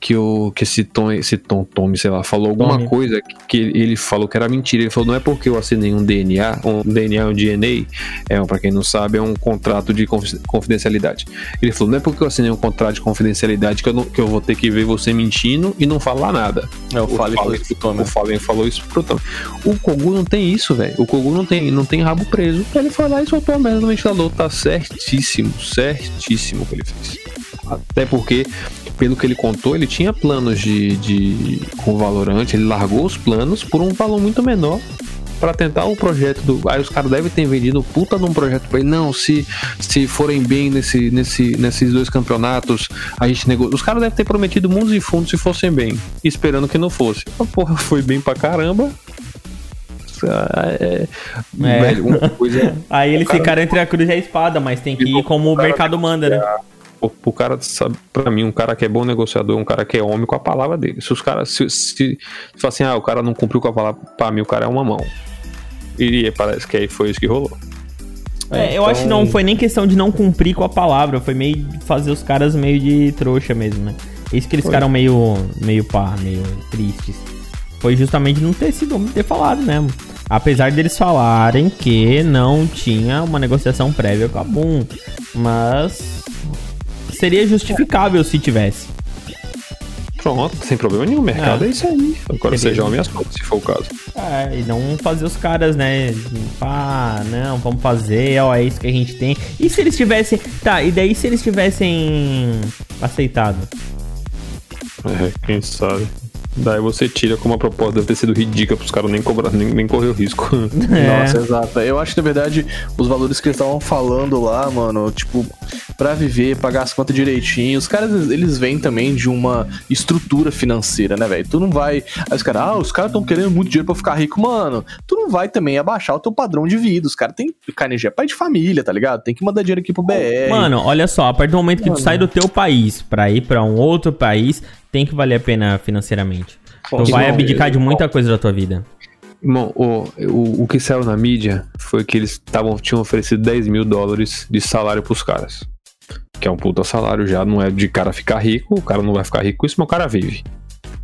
que, o, que esse Tom, esse Tom Tommy, sei lá, falou alguma Tommy. coisa que, que ele, falou que era mentira. Ele falou, não é porque eu assinei um DNA, um DNA, um DNA, é, pra quem não sabe, é um contrato de confi- confidencialidade. Ele falou, não é porque eu assinei um contrato de confidencialidade que eu, não- que eu vou ter que ver você mentindo e não falar nada. É, o O Fallen- foi isso pro Tommy. O Fallen falou isso pro Tom. O Kogu não tem isso, velho. O Kogu não tem, não tem rabo preso. Ele foi lá e soltou a merda no ventilador. Tá certíssimo, certíssimo o que ele fez. Até porque, pelo que ele contou, ele tinha planos de, de com o Valorant. Ele largou os planos por um valor muito menor. Pra tentar o projeto do. Aí os caras devem ter vendido puta de um projeto pra ele. Não, se, se forem bem nesse, nesse, nesses dois campeonatos, a gente negocia. Os caras devem ter prometido mundos e fundos se fossem bem, esperando que não fosse. A porra foi bem pra caramba. É, É. Velho, coisa. Aí eles ficaram entre a cruz e a espada, mas tem que ir como o mercado manda, né? O, cara, sabe, pra mim, um cara que é bom negociador, um cara que é homem com a palavra dele. Se os caras, se, se, se assim, ah, o cara não cumpriu com a palavra, pra mim o cara é uma mão. E parece que aí foi isso que rolou. É, eu acho que então- não foi nem questão de não cumprir com a palavra, foi meio de fazer os caras meio de trouxa mesmo, né? Isso que eles Foi. ficaram meio, meio pá, meio tristes. Foi justamente não ter sido, ter falado mesmo. Apesar deles falarem que não tinha uma negociação prévia com a Boom. Mas seria justificável se tivesse. Pronto, sem problema nenhum. O mercado é, isso aí. Agora Beleza. seja homem as coisas, se for o caso. É, e não fazer os caras, né? Ah, não, vamos fazer, ó, é isso que a gente tem. E se eles tivessem. Tá, e daí se eles tivessem aceitado? É, quem sabe. Daí você tira como a proposta deve ter sido ridícula pros caras nem cobrar, nem, nem correr o risco. É. Nossa, exato. Eu acho que, na verdade, os valores que eles estavam falando lá, mano, tipo, pra viver, pagar as contas direitinho, os caras, eles vêm também de uma estrutura financeira, né, velho? Tu não vai... Aí os caras, ah, os caras estão querendo muito dinheiro pra ficar rico. Mano, tu não vai também abaixar o teu padrão de vida. Os caras têm... KNG é pai de família, tá ligado? Tem que mandar dinheiro aqui pro BR. Mano, olha só, a partir do momento que tu sai do teu país pra ir pra um outro país, tem que valer a pena financeiramente. Bom, tu vai irmão, abdicar de eu- muita coisa da tua vida. Irmão, o, o, o que saiu na mídia foi que eles tavam, tinham oferecido 10 mil dólares de salário pros caras. Que é um puta salário já, não é de cara ficar rico, o cara não vai ficar rico com isso, mas o cara vive.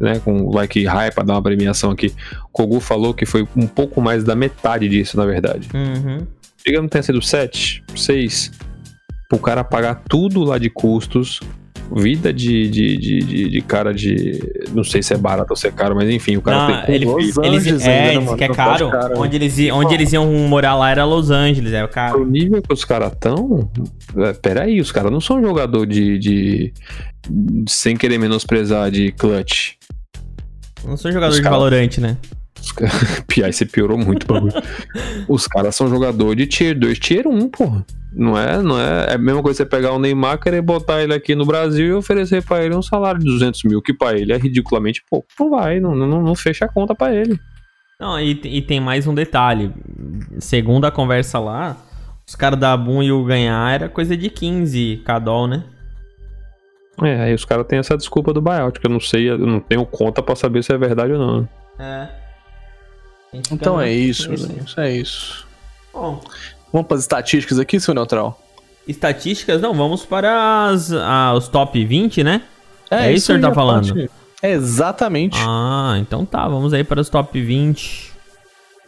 Né, com like hype pra dar uma premiação aqui. O Kogu falou que foi um pouco mais da metade disso, na verdade. Uhum. Digamos que tenha sido 7, 6. Pro cara pagar tudo lá de custos. Vida de, de, de, de, de cara de. Não sei se é barato ou se é caro, mas enfim, o cara Não, tem. ele- Los Eles, Angeles é, ainda, né, mano? que é caro. caro. Onde eles, onde eles iam morar lá era Los Angeles, é O caro. nível que os caras estão. Peraí, os caras não são jogador de, de. Sem querer menosprezar de clutch. Não sou jogador Os de caras- Valorant, né? Os Piai, você piorou muito o bagulho. Os caras são jogador de tier 2, tier 1, porra. Não é, não é. É a mesma coisa você pegar o Neymar, querer botar ele aqui no Brasil e oferecer pra ele um salário de 200 mil, que pra ele é ridiculamente pouco. Não vai, não, não, não fecha a conta pra ele. Não, e, e tem mais um detalhe. Segundo a conversa lá, os caras da Boom e o ganhar era coisa de 15 cadol, né? É, aí os caras têm essa desculpa do buyout, que eu não sei, eu não tenho conta pra saber se é verdade ou não. É. Então é isso, Isso. isso é isso. Bom, Vamos para as estatísticas aqui, seu Neutral? Estatísticas? Não, vamos para as, ah, os top 20, né? É, isso que você tá aí, falando? parte- É exatamente. Ah, então tá, vamos aí para os top 20.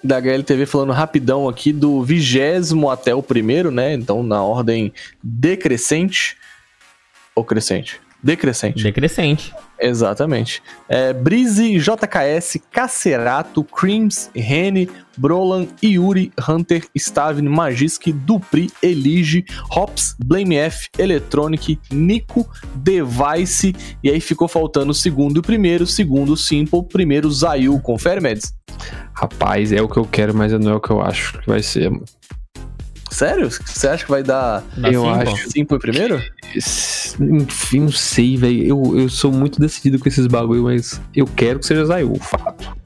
Da HLTV falando rapidão aqui do vigésimo até o primeiro, né? Então na ordem decrescente. Ou crescente? Decrescente. Decrescente. Exatamente. É, Breezy, JKS, Cacerato, Creams, Rene, Brolan, Yuri, Hunter, Stavin, Magisk, Dupri, Elige, Hops, Blame F, Electronic, Nico, Device, e aí ficou faltando o segundo e o primeiro, segundo o Simple, primeiro o Zayu, confere, Meds? Rapaz, é o que eu quero, mas não é o que eu acho que vai ser. mano. Sério? Você acha que vai dar Eu Simple? acho. Simple primeiro? Enfim, não sei, velho. Eu, eu sou muito decidido com esses bagulho, mas eu quero que seja Zayu, fato.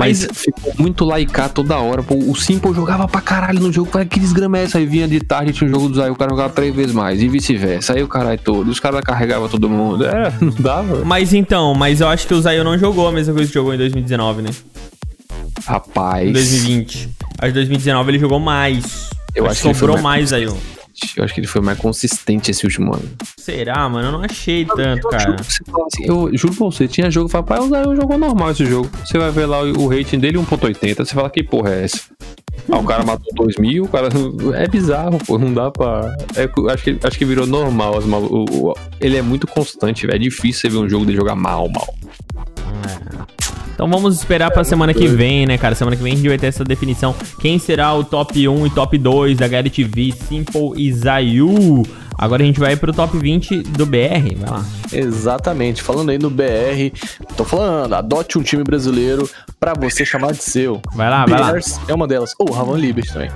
Mas, Mas- ficou muito laicar toda hora. Pô, o Simple jogava pra caralho no jogo. Que desgrama é essa? Aí vinha de tarde, tinha um jogo do Zayu, o cara jogava três vezes mais. E vice-versa. Aí o caralho todo. Os caras carregavam todo mundo. É, não dava. Mas então, mas eu acho que o Zayu não jogou a mesma coisa que jogou em 2019, né? Rapaz. Em 2020. Acho que 2019 ele jogou mais. Eu acho que ele foi sobrou mais mais Eu acho que ele foi mais consistente esse último ano. Será, mano? Eu não achei tanto, Eu cara. juro, assim, eu juro pra você, tinha jogo, fala, pai, o Zayu jogou normal esse jogo. Você vai ver lá o, o rating dele 1.80, você fala, que porra é essa? Ah, o cara matou 2 mil, o cara. É bizarro, pô, não dá pra. é, acho, que, acho que virou normal. As mal- ele é muito constante, velho. É difícil você ver um jogo dele jogar mal, mal. Então vamos esperar pra semana que vem, né, cara? Semana que vem a gente vai ter essa definição. Quem será o top 1 e top 2 da Garrett TV, Simple e Zayu? Agora a gente vai pro top 20 do BR. Vai lá. Exatamente. Falando aí no BR, tô falando, adote um time brasileiro pra você chamar de seu. Vai lá, vai lá. Bears é uma delas. Ou Ravan Liberty também.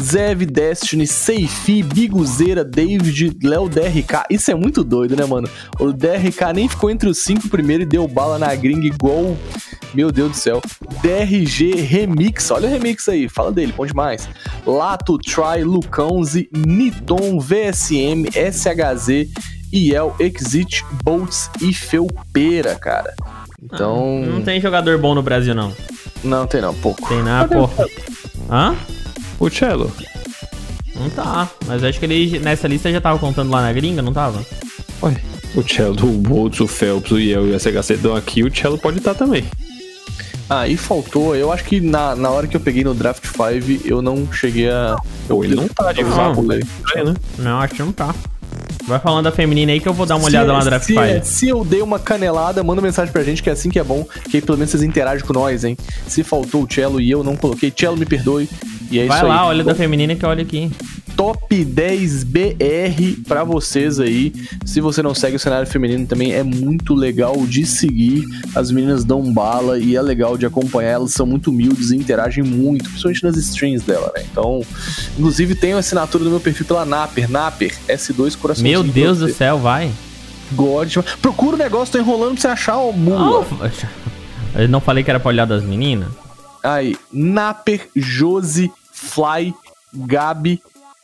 Zev, Destiny, Seifi, Biguzeira, David, Léo DRK. Isso é muito doido, né, mano? O DRK nem ficou entre os cinco primeiro e deu bala na gringa igual. Meu Deus do céu. DRG Remix. Olha o remix aí. Fala dele, bom demais. Lato, Try, Lucãozi, Niton, VSM, SHZ, IEL, Exit, Bolts e Felpeira, cara. Então. Não tem jogador bom no Brasil, não. Não tem não, pouco. Tem nada, pô. Hã? O Cello. Não tá. Mas acho que ele nessa lista já tava contando lá na gringa, não tava? Ué, o Cello, o Boltz, o Phelps, o Yel e o SHC estão aqui, o Cello pode estar também. Ah, e faltou, eu acho que na, na hora que eu peguei no Draft 5, eu não cheguei a. Pô, ele não tá de Não. fato. Falei. É, né? Não, acho que não tá. Vai falando da feminina aí que eu vou dar uma olhada lá no Draft se, 5. se eu dei uma canelada, manda mensagem pra gente, que é assim que é bom, que aí pelo menos vocês interagem com nós, hein? Se faltou o Cello e eu não coloquei, Cello me perdoe. E é Vai isso lá, aí. olha da feminina que eu olho aqui. Top 10 BR pra vocês aí. Se você não segue o cenário feminino também é muito legal de seguir. As meninas dão bala e é legal de acompanhar. Elas são muito humildes e interagem muito, principalmente nas streams dela, né? Então, inclusive a assinatura do meu perfil pela Naper, Naper S2 coração. Meu Deus do céu, vai. God. Procura o negócio, tô enrolando pra você achar, ó, mula. Eu não falei que era pra olhar das meninas? Aí, Naper, Josi, Fly, Gabi,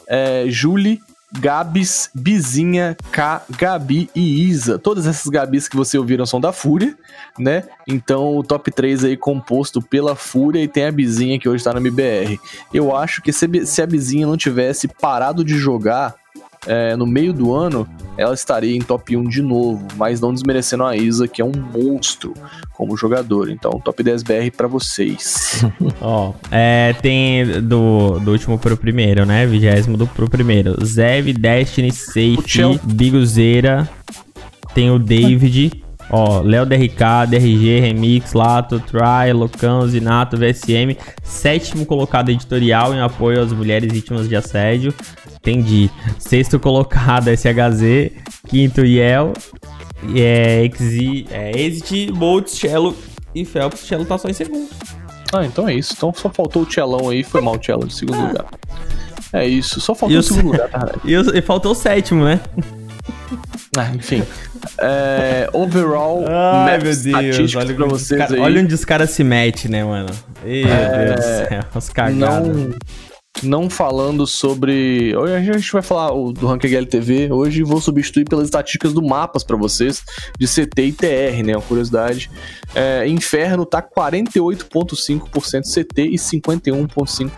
é, Julie, Gabs, Bizinha, K, Gabi e Isa. Todas essas Gabis que você ouviram são da Fúria, né? Então o top 3 aí composto pela Fúria e tem a Bizinha que hoje tá no MBR. Eu acho que se, se a Bizinha não tivesse parado de jogar é, no meio do ano, ela estaria em top 1 de novo, mas não desmerecendo a Isa, que é um monstro como jogador. Então, top 10 BR pra vocês. Ó, é, tem do, do último pro primeiro, né? Vigésimo do pro primeiro. Zev, Destiny, Safe, Biguzeira. Tem o David. Ó, Léo DRK, DRG, Remix, Lato, Try, Locão, Zinato, VSM. Sétimo colocado editorial em apoio às mulheres vítimas de assédio. Entendi. Sexto colocado SHZ. Quinto Yel. É, Exi, é, Exit, Bolt, Cello e Phelps. Cello tá só em segundo. Ah, então é isso. Então só faltou o Tchelão aí, foi mal o Tchelão de segundo lugar. É isso, só faltou E o segundo se- lugar, tá? E, o- e faltou o sétimo, né? Ah, enfim. É, overall, Ai, map estatísticos pra onde os vocês cara- aí. olha onde os caras se metem, né, mano? Meu É, Deus do céu, os cagados. não, não falando sobre. Hoje a gente vai falar do Ranking LTV. Hoje vou substituir pelas estatísticas do Mapas pra vocês, de CT e TR, né? Uma curiosidade. É, Inferno tá 48,5% CT e 51,5%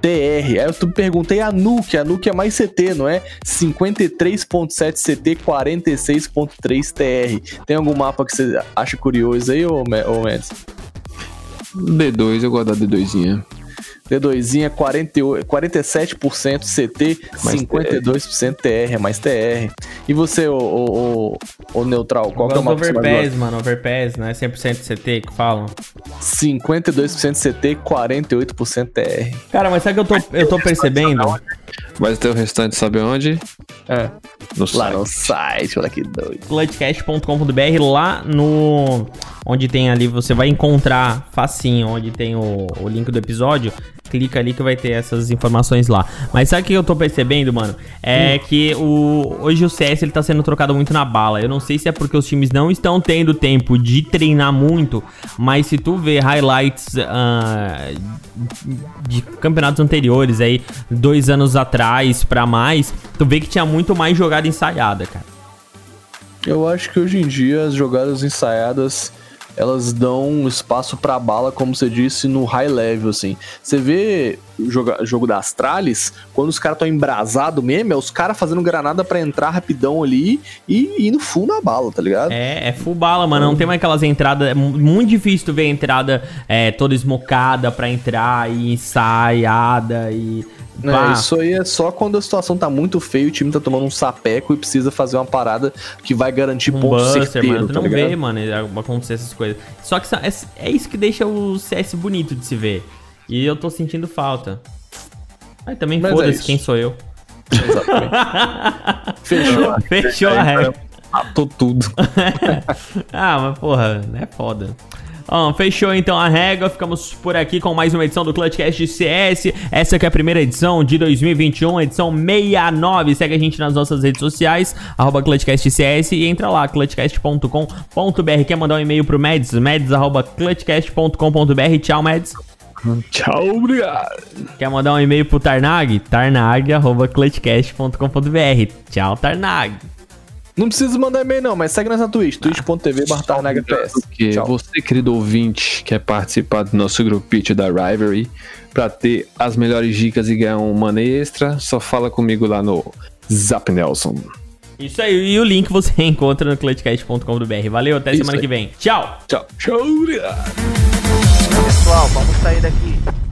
TR. Aí eu perguntei a Nuke, a Nuke é mais CT, não é? 53,7 CT, 46,3 TR. Tem algum mapa que você acha curioso aí, ô, ô Mads? D2, eu gosto da D2zinha. D2zinha 48, 47% CT, Mais 52% TR, é mais TR. E você, ô, ô Neutral, qual que é o mapa Overpass, mano. Overpass, não é 100% CT que falam? gosta? 52% CT, 48% TR. Cara, mas sabe o que eu tô, eu tô percebendo? Mas até o restante sabe onde? É, No lá site. no site, olha que doido. clutchcast.com.br lá no onde tem ali você vai encontrar facinho onde tem o, o link do episódio clica ali que vai ter essas informações lá. Mas sabe o que eu tô percebendo mano? É que o hoje o CS ele tá sendo trocado muito na bala. Eu não sei se é porque os times não estão tendo tempo de treinar muito mas se tu vê highlights ah, de campeonatos anteriores aí dois anos atrás pra mais tu vê que tinha muito mais jogada ensaiada cara. Eu acho que hoje em dia as jogadas ensaiadas elas dão espaço pra bala, como você disse, no high level, assim. Você vê o joga- jogo da Astralis, quando os caras estão embrasados mesmo, é os caras fazendo granada pra entrar rapidão ali e ir no full na bala, tá ligado? É, é full bala, mano. Não tem mais aquelas entradas. É mu- muito difícil tu ver a entrada é, toda esmocada pra entrar e ensaiada e. É, isso aí é só quando a situação tá muito feia, o time tá tomando um sapeco e precisa fazer uma parada que vai garantir um ponto buster, certeiro, mano. Tu tá não ligado? vê, mano, acontecer essas coisas. Só que é, é isso que deixa o CS bonito de se ver. E eu tô sentindo falta. Aí também é foda-se isso. quem sou eu. Exatamente. Fechou. Fechou a regra. Matou tudo. ah, mas porra, é foda. Fechou então a regra, ficamos por aqui com mais uma edição do Clutchcast CS. Essa que é a primeira edição de 2021, edição 69. Segue a gente nas nossas redes sociais, arroba ClutchCastCS e entra lá, clutchcast.com.br. Quer mandar um e-mail pro Mads? Mads, arroba clutchcast.com.br. Tchau, Mads. Tchau, obrigado. Quer mandar um e-mail pro Tarnag? Tarnag, arroba clutchcast.com.br. Tchau, Tarnag. Não precisa mandar e-mail, não, mas segue nessa Twitch, twitch.tv bartarnagps. Porque Tchau. você, querido ouvinte, quer participar do nosso grupite da Rivalry pra ter as melhores dicas e ganhar um money extra, só fala comigo lá no Zap Nelson. Isso aí, e o link você encontra no clutchcast.com.br. Valeu, até Isso semana aí. que vem. Tchau! Tchau. Tchau. Pessoal, vamos sair daqui.